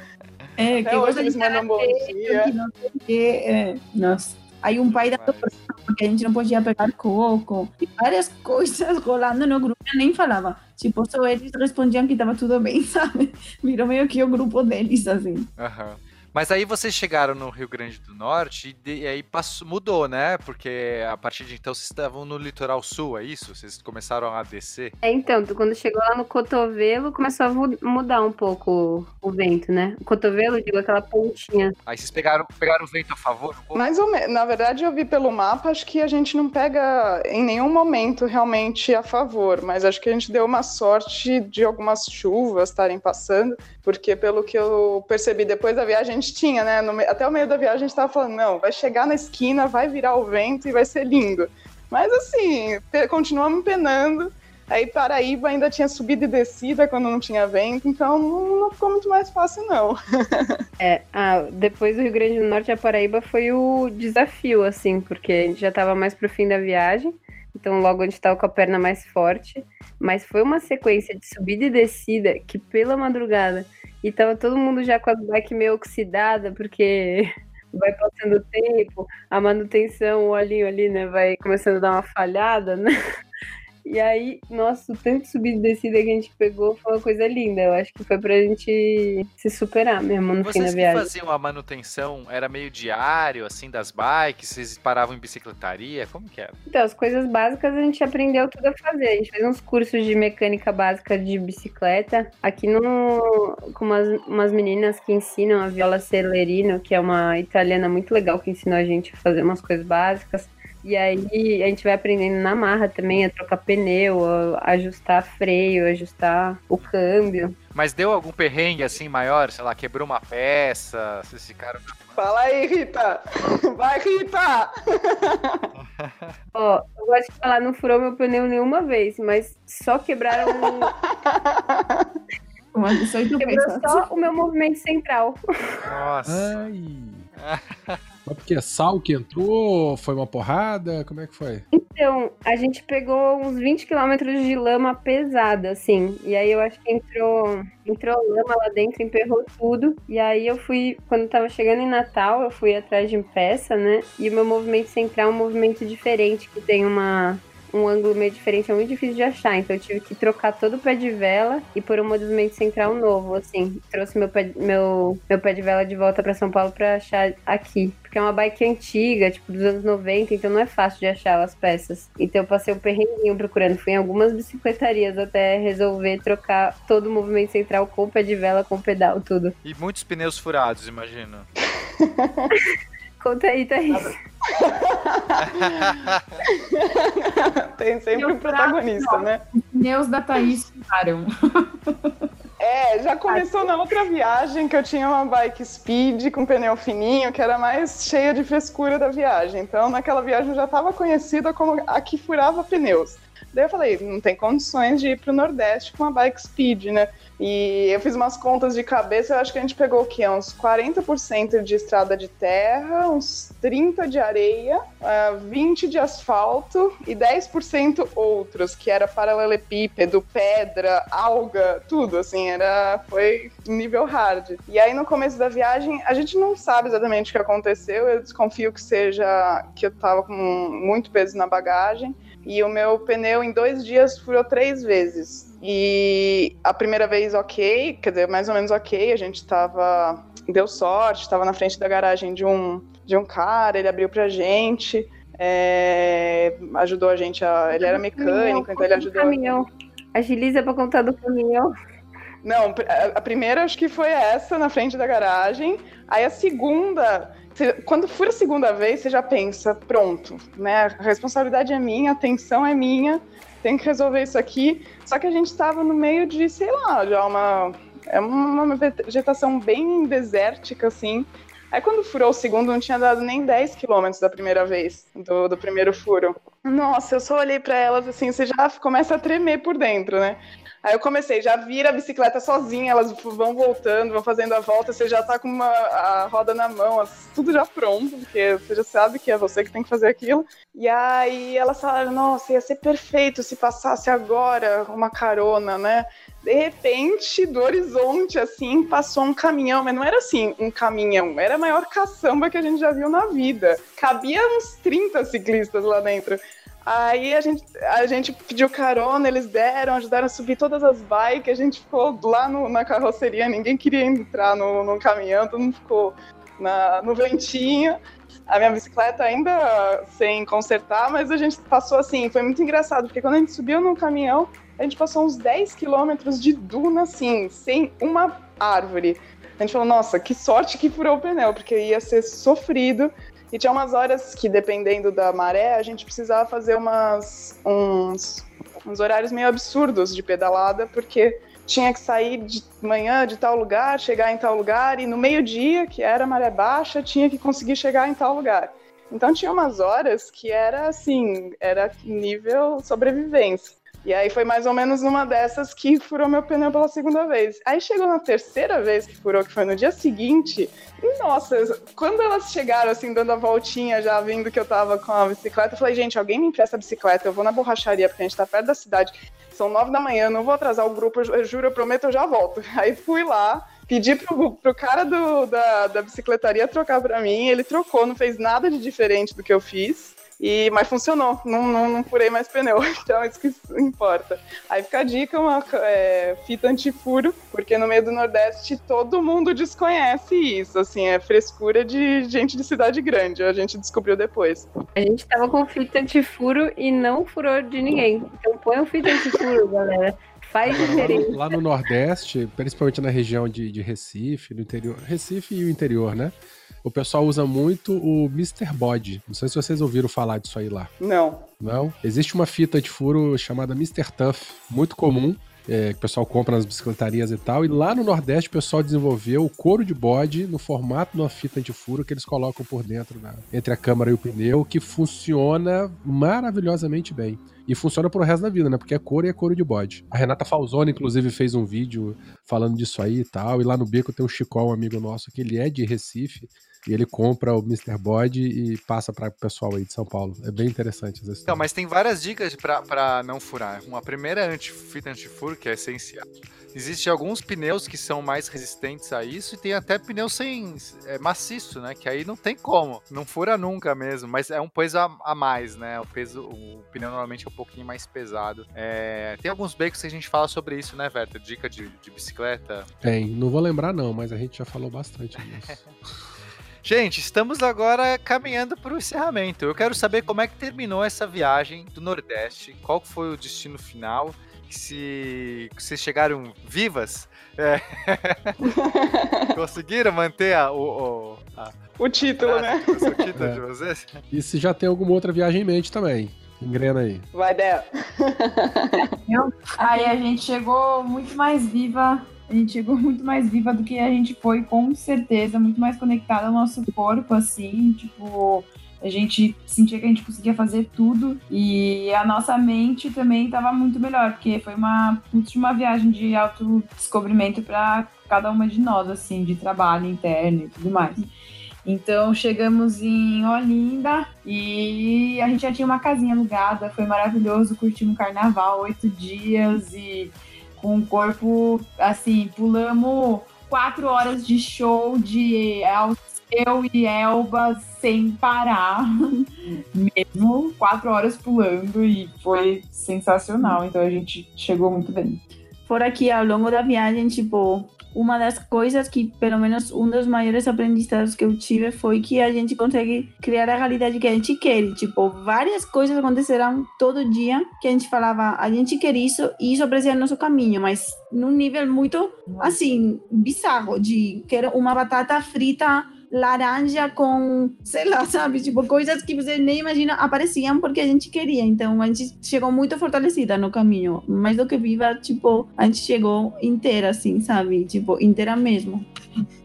É, Até que hoje eles mandam bom dia. É, nossa. Aí um pai da porque a gente não podia pegar coco, e várias coisas rolando no grupo, eu nem falava. Tipo, só eles respondiam que estava tudo bem, sabe? Virou meio que o grupo deles, assim. Aham. Uhum. Mas aí vocês chegaram no Rio Grande do Norte e, de, e aí passou, mudou, né? Porque a partir de então vocês estavam no litoral sul, é isso? Vocês começaram a descer? É, então, quando chegou lá no cotovelo, começou a mudar um pouco o vento, né? O cotovelo, digo, aquela pontinha. Aí vocês pegaram, pegaram o vento a favor? Mais ou menos. Na verdade, eu vi pelo mapa, acho que a gente não pega em nenhum momento realmente a favor, mas acho que a gente deu uma sorte de algumas chuvas estarem passando, porque pelo que eu percebi depois da viagem, gente tinha, né? No, até o meio da viagem a gente tava falando, não, vai chegar na esquina, vai virar o vento e vai ser lindo. Mas assim, continuamos penando. Aí Paraíba ainda tinha subida e descida quando não tinha vento, então não, não ficou muito mais fácil, não. é, ah, depois do Rio Grande do Norte a Paraíba foi o desafio, assim, porque a gente já estava mais pro fim da viagem, então logo gente estava com a perna mais forte, mas foi uma sequência de subida e descida que pela madrugada e tava todo mundo já com a bike meio oxidada, porque vai passando o tempo, a manutenção, o olhinho ali, né, vai começando a dar uma falhada, né? E aí, nossa, o tanto de subida e descida que a gente pegou foi uma coisa linda. Eu acho que foi pra gente se superar mesmo no Vocês fim da viagem. Vocês faziam a manutenção, era meio diário, assim, das bikes? Vocês paravam em bicicletaria? Como que era? Então, as coisas básicas a gente aprendeu tudo a fazer. A gente fez uns cursos de mecânica básica de bicicleta. Aqui no, com umas, umas meninas que ensinam a Viola Celerino, que é uma italiana muito legal que ensinou a gente a fazer umas coisas básicas. E aí a gente vai aprendendo na marra também a trocar pneu, a ajustar freio, ajustar o câmbio. Mas deu algum perrengue assim maior? Sei lá, quebrou uma peça? Vocês ficaram. Fala aí, Rita! Vai, Rita! Ó, eu gosto de falar, não furou meu pneu nenhuma vez, mas só quebraram. Assim? Só então Quebrou só o meu movimento central. Nossa. Ai. Mas porque sal que entrou? Foi uma porrada? Como é que foi? Então, a gente pegou uns 20 quilômetros de lama pesada, assim. E aí eu acho que entrou, entrou lama lá dentro, emperrou tudo. E aí eu fui, quando tava chegando em Natal, eu fui atrás de peça, né? E o meu movimento central é um movimento diferente, que tem uma. Um ângulo meio diferente, é muito difícil de achar. Então eu tive que trocar todo o pé de vela e pôr um movimento central novo, assim. Trouxe meu pé, meu, meu pé de vela de volta pra São Paulo pra achar aqui. Porque é uma bike antiga, tipo, dos anos 90, então não é fácil de achar as peças. Então eu passei um perrenguinho procurando. Fui em algumas bicicletarias até resolver trocar todo o movimento central com o pé de vela, com o pedal, tudo. E muitos pneus furados, imagino. Conta aí, Thaís. Tem sempre um protagonista, né? Pneus da Thaís ficaram. É, já começou na outra viagem que eu tinha uma bike speed com pneu fininho, que era mais cheia de frescura da viagem. Então, naquela viagem eu já estava conhecida como a que furava pneus. Daí eu falei, não tem condições de ir pro Nordeste com uma bike speed, né? E eu fiz umas contas de cabeça, eu acho que a gente pegou o quê? Uns 40% de estrada de terra, uns 30% de areia, uh, 20% de asfalto e 10% outros, que era paralelepípedo, pedra, alga, tudo, assim, era, foi nível hard. E aí no começo da viagem, a gente não sabe exatamente o que aconteceu, eu desconfio que seja que eu tava com muito peso na bagagem, e o meu pneu em dois dias furou três vezes. E a primeira vez ok, quer dizer, mais ou menos ok, a gente tava. Deu sorte, tava na frente da garagem de um, de um cara, ele abriu pra gente, é, ajudou a gente a. Ele era mecânico, então ele ajudou. Caminhão. Agiliza pra contar do caminhão. Não, a primeira acho que foi essa na frente da garagem. Aí a segunda, quando for a segunda vez, você já pensa, pronto, né? A responsabilidade é minha, a atenção é minha, tem que resolver isso aqui. Só que a gente estava no meio de, sei lá, já uma. É uma vegetação bem desértica, assim. Aí quando furou o segundo, não tinha dado nem 10 quilômetros da primeira vez, do, do primeiro furo. Nossa, eu só olhei para elas assim, você já começa a tremer por dentro, né? Aí eu comecei, já vira a bicicleta sozinha, elas vão voltando, vão fazendo a volta, você já tá com uma, a roda na mão, tudo já pronto, porque você já sabe que é você que tem que fazer aquilo. E aí elas falaram, nossa, ia ser perfeito se passasse agora uma carona, né? De repente, do horizonte, assim, passou um caminhão, mas não era assim um caminhão, era a maior caçamba que a gente já viu na vida. Cabia uns 30 ciclistas lá dentro. Aí a gente, a gente pediu carona, eles deram, ajudaram a subir todas as bikes, a gente ficou lá no, na carroceria, ninguém queria entrar no, no caminhão, todo mundo ficou na, no ventinho. A minha bicicleta ainda sem consertar, mas a gente passou assim, foi muito engraçado, porque quando a gente subiu no caminhão, a gente passou uns 10 quilômetros de duna, assim, sem uma árvore. A gente falou, nossa, que sorte que furou o pneu, porque ia ser sofrido. E tinha umas horas que, dependendo da maré, a gente precisava fazer umas, uns, uns horários meio absurdos de pedalada, porque tinha que sair de manhã de tal lugar, chegar em tal lugar, e no meio-dia, que era maré baixa, tinha que conseguir chegar em tal lugar. Então tinha umas horas que era assim, era nível sobrevivência. E aí foi mais ou menos uma dessas que furou meu pneu pela segunda vez. Aí chegou na terceira vez que furou, que foi no dia seguinte. E nossa, quando elas chegaram assim, dando a voltinha, já vindo que eu tava com a bicicleta, eu falei, gente, alguém me empresta a bicicleta, eu vou na borracharia, porque a gente tá perto da cidade. São nove da manhã, não vou atrasar o grupo, eu juro, eu prometo, eu já volto. Aí fui lá, pedi pro, pro cara do, da, da bicicletaria trocar pra mim, ele trocou, não fez nada de diferente do que eu fiz. E, mas funcionou, não, não, não furei mais pneu, então isso que importa. Aí fica a dica, uma é, fita antifuro, porque no meio do Nordeste todo mundo desconhece isso, assim, é frescura de gente de cidade grande, a gente descobriu depois. A gente tava com fita antifuro e não furou de ninguém, então põe um fita antifuro, galera. Faz Agora, lá, diferença. no, lá no Nordeste, principalmente na região de, de Recife, no interior, Recife e o interior, né? O pessoal usa muito o Mr. Body. Não sei se vocês ouviram falar disso aí lá. Não. Não? Existe uma fita de furo chamada Mr. Tough, muito comum. É, que o pessoal compra nas bicicletarias e tal. E lá no Nordeste o pessoal desenvolveu o couro de bode no formato de uma fita antifuro que eles colocam por dentro, da, entre a câmara e o pneu, que funciona maravilhosamente bem. E funciona pro resto da vida, né? Porque é couro e é couro de bode. A Renata Falzoni, inclusive, fez um vídeo falando disso aí e tal. E lá no Beco tem o Chico, um amigo nosso, que ele é de Recife. E ele compra o Mr. Bode e passa para o pessoal aí de São Paulo. É bem interessante essa história. Então, mas tem várias dicas para não furar. Uma primeira é anti, fita antifuro, que é essencial. Existem alguns pneus que são mais resistentes a isso e tem até pneu sem é, maciço, né? Que aí não tem como. Não fura nunca mesmo, mas é um peso a, a mais, né? O peso, o pneu normalmente é um pouquinho mais pesado. É, tem alguns becos que a gente fala sobre isso, né, Verta? Dica de, de bicicleta. Tem, não vou lembrar não, mas a gente já falou bastante disso. Gente, estamos agora caminhando para o encerramento. Eu quero saber como é que terminou essa viagem do Nordeste, qual foi o destino final, se vocês chegaram vivas, é. conseguiram manter a, o, o, a... o título, a, né? O título é. de vocês? E se já tem alguma outra viagem em mente também. Engrena aí. Vai dela. aí a gente chegou muito mais viva a gente chegou muito mais viva do que a gente foi, com certeza, muito mais conectada ao nosso corpo, assim, tipo, a gente sentia que a gente conseguia fazer tudo e a nossa mente também estava muito melhor, porque foi uma última viagem de autodescobrimento para cada uma de nós, assim, de trabalho interno e tudo mais. Então chegamos em Olinda e a gente já tinha uma casinha alugada, foi maravilhoso, curtimos o carnaval, oito dias e com o corpo assim, pulamos quatro horas de show de eu e Elba sem parar, mesmo quatro horas pulando e foi sensacional. Então a gente chegou muito bem. Por aqui, ao longo da viagem, tipo, uma das coisas que, pelo menos, um dos maiores aprendizados que eu tive foi que a gente consegue criar a realidade que a gente quer. Tipo, várias coisas aconteceram todo dia que a gente falava, a gente quer isso e isso aparecia no nosso caminho, mas num nível muito, assim, bizarro, de quero uma batata frita laranja com, sei lá, sabe? Tipo, coisas que você nem imagina apareciam porque a gente queria. Então, a gente chegou muito fortalecida no caminho. Mais do que viva, tipo, a gente chegou inteira, assim, sabe? Tipo, inteira mesmo.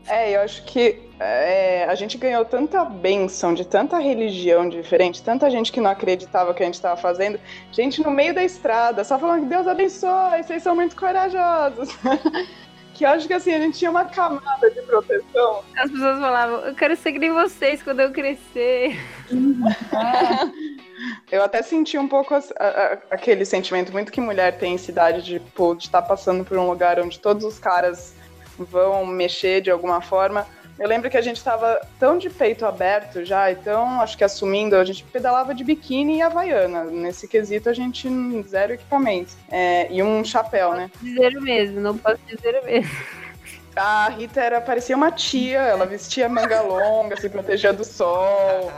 É, eu acho que é, a gente ganhou tanta bênção de tanta religião diferente, tanta gente que não acreditava que a gente estava fazendo, gente no meio da estrada, só falando que Deus abençoe, vocês são muito corajosos. que acho que assim, a gente tinha uma camada de proteção. As pessoas falavam, eu quero ser que vocês quando eu crescer. Eu até senti um pouco a, a, aquele sentimento muito que mulher tem em cidade de estar tá passando por um lugar onde todos os caras vão mexer de alguma forma. Eu lembro que a gente estava tão de peito aberto já, então acho que assumindo, a gente pedalava de biquíni e havaiana. Nesse quesito a gente zero equipamento. É, e um chapéu, né? Dizer o mesmo, não posso dizer o mesmo. A Rita era, parecia uma tia, ela vestia manga longa, se protegia do sol.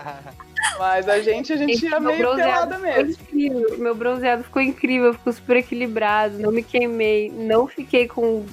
Mas a gente, a gente ia meio pelada mesmo. Incrível. Meu bronzeado ficou incrível, ficou super equilibrado, não me queimei, não fiquei com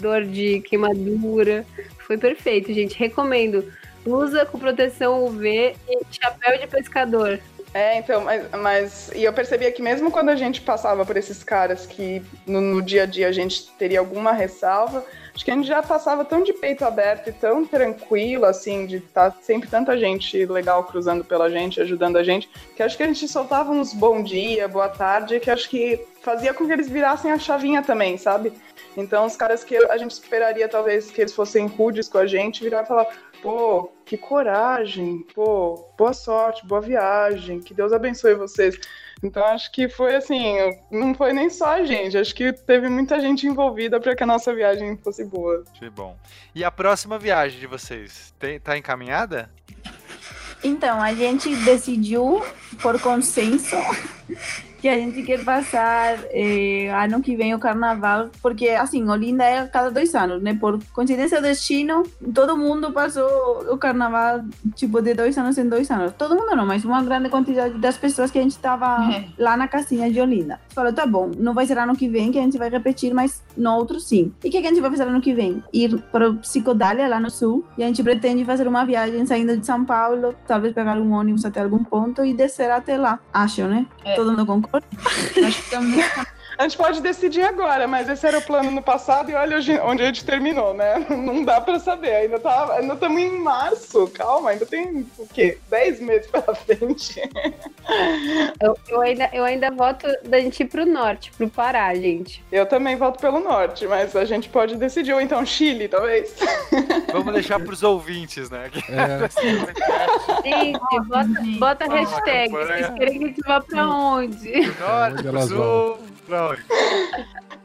dor de queimadura. Foi perfeito, gente. Recomendo. Usa com proteção UV e chapéu de pescador. É, então, mas, mas, E eu percebia que mesmo quando a gente passava por esses caras que no, no, dia a dia a gente teria alguma ressalva, acho que a gente já passava tão de peito aberto e tão tranquilo, assim, de estar tá sempre tanta gente legal cruzando pela gente, ajudando a gente, que acho que a gente soltava uns bom dia, boa tarde, que acho que fazia com que eles virassem a chavinha também, sabe? Então, os caras que a gente esperaria, talvez, que eles fossem rudes com a gente, viraram e falar: pô, que coragem, pô, boa sorte, boa viagem, que Deus abençoe vocês. Então, acho que foi assim: não foi nem só a gente, acho que teve muita gente envolvida para que a nossa viagem fosse boa. Que bom. E a próxima viagem de vocês, tem, tá encaminhada? Então, a gente decidiu, por consenso, que a gente quer passar eh, ano que vem o carnaval, porque assim, Olinda é cada dois anos, né? Por coincidência do destino, todo mundo passou o carnaval, tipo, de dois anos em dois anos. Todo mundo não, mas uma grande quantidade das pessoas que a gente estava é. lá na casinha de Olinda. Falou, tá bom, não vai ser ano que vem que a gente vai repetir, mas no outro sim. E o que, que a gente vai fazer ano que vem? Ir para o Psicodália, lá no sul, e a gente pretende fazer uma viagem saindo de São Paulo, talvez pegar um ônibus até algum ponto e descer até lá. Acho, né? É. Todo mundo concorda? Nós estamos A gente pode decidir agora, mas esse era o plano no passado e olha hoje- onde a gente terminou, né? Não dá pra saber. Ainda tá, ainda estamos em março. Calma, ainda tem o quê? 10 meses pela frente. Eu, eu ainda, eu ainda voto da gente ir pro norte, pro Pará, gente. Eu também voto pelo norte, mas a gente pode decidir. Ou então Chile, talvez. Vamos deixar pros ouvintes, né? É, Gente, bota, bota a hashtag. Vocês querem que a gente vá pra onde? Norte, pro sul, pra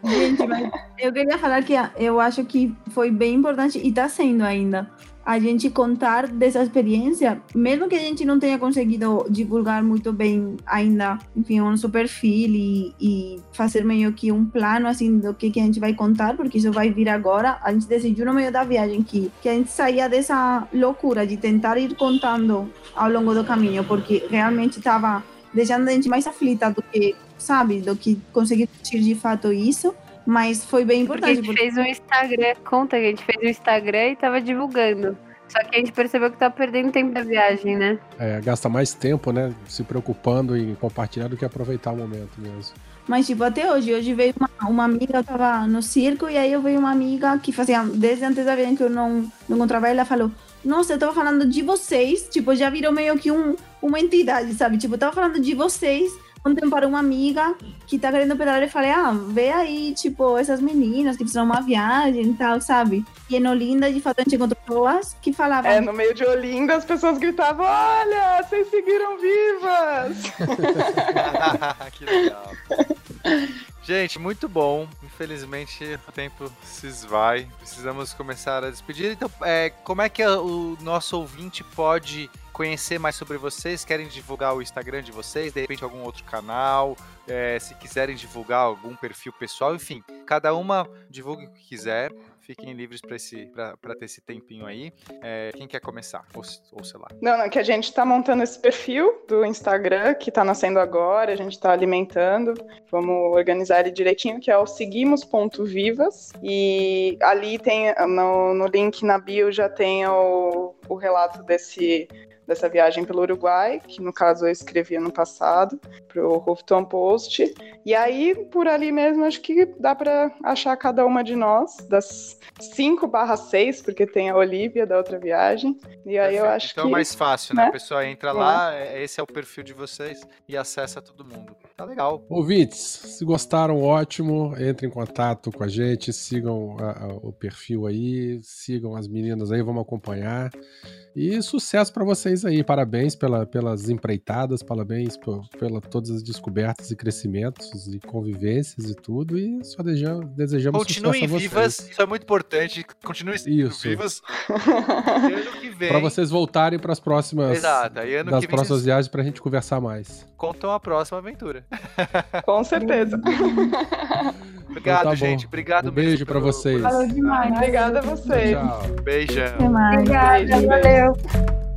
Gente, mas eu queria falar que eu acho que foi bem importante e está sendo ainda a gente contar dessa experiência, mesmo que a gente não tenha conseguido divulgar muito bem ainda, enfim, o nosso perfil e, e fazer meio que um plano assim do que, que a gente vai contar, porque isso vai vir agora. A gente decidiu no meio da viagem que, que a gente saía dessa loucura de tentar ir contando ao longo do caminho, porque realmente estava deixando a gente mais aflita do que, sabe, do que conseguir curtir de fato isso. Mas foi bem Porque a importante. gente fez um Instagram, conta que a gente fez um Instagram e tava divulgando. Só que a gente percebeu que tá perdendo tempo da viagem, né? é, gasta mais tempo, né? Se preocupando em compartilhar do que aproveitar o momento mesmo. Mas, tipo, até hoje. Hoje veio uma, uma amiga, eu tava no circo, e aí eu veio uma amiga que fazia, desde antes da viagem que eu não, não encontrava ela, falou: Nossa, eu tava falando de vocês. Tipo, já virou meio que um, uma entidade, sabe? Tipo, eu tava falando de vocês. Ontem para uma amiga que tá querendo pedalar, eu falei: Ah, vê aí, tipo, essas meninas que fizeram uma viagem e tal, sabe? E em Olinda, de fato, a gente encontrou pessoas que falavam. É, no meio de Olinda, as pessoas gritavam: Olha, vocês seguiram vivas! que legal. Gente, muito bom. Infelizmente o tempo se esvai. Precisamos começar a despedir. Então, é, como é que o nosso ouvinte pode conhecer mais sobre vocês? Querem divulgar o Instagram de vocês? De repente algum outro canal? É, se quiserem divulgar algum perfil pessoal, enfim, cada uma divulgue o que quiser. Fiquem livres para ter esse tempinho aí. É, quem quer começar? Ou, ou sei lá. Não, não, que a gente tá montando esse perfil do Instagram, que tá nascendo agora, a gente tá alimentando. Vamos organizar ele direitinho, que é o seguimos.vivas. E ali tem, no, no link na bio já tem o, o relato desse, dessa viagem pelo Uruguai, que no caso eu escrevi ano passado, pro Huffington Post. E aí, por ali mesmo, acho que dá para achar cada uma de nós, das 5 barra 6, porque tem a Olivia da outra viagem. E aí eu Perfeito. acho então que. é mais fácil, né? né? A pessoa entra lá, é- esse é o perfil de vocês e acessa todo mundo. Tá legal. Ouvintes, se gostaram, ótimo. Entrem em contato com a gente, sigam a- a- o perfil aí, sigam as meninas aí, vamos acompanhar. E sucesso para vocês aí. Parabéns pela, pelas empreitadas, parabéns por, pela todas as descobertas e crescimentos e convivências e tudo. E só desejamos, desejamos Continuem sucesso a vocês. vivas, isso é muito importante. Continuem Isso. vivas. Ano que vem. Para vocês voltarem para as próximas Exato. Ano das próximas viagens para a gente conversar mais. contam a próxima aventura. Com certeza. Obrigado, Então tá gente. Obrigado Um beijo pelo- vocês. Falou demais. Obrigada a vocês. Tchau. Beijão. Até mais. Obrigada, Beijo, beijo. valeu.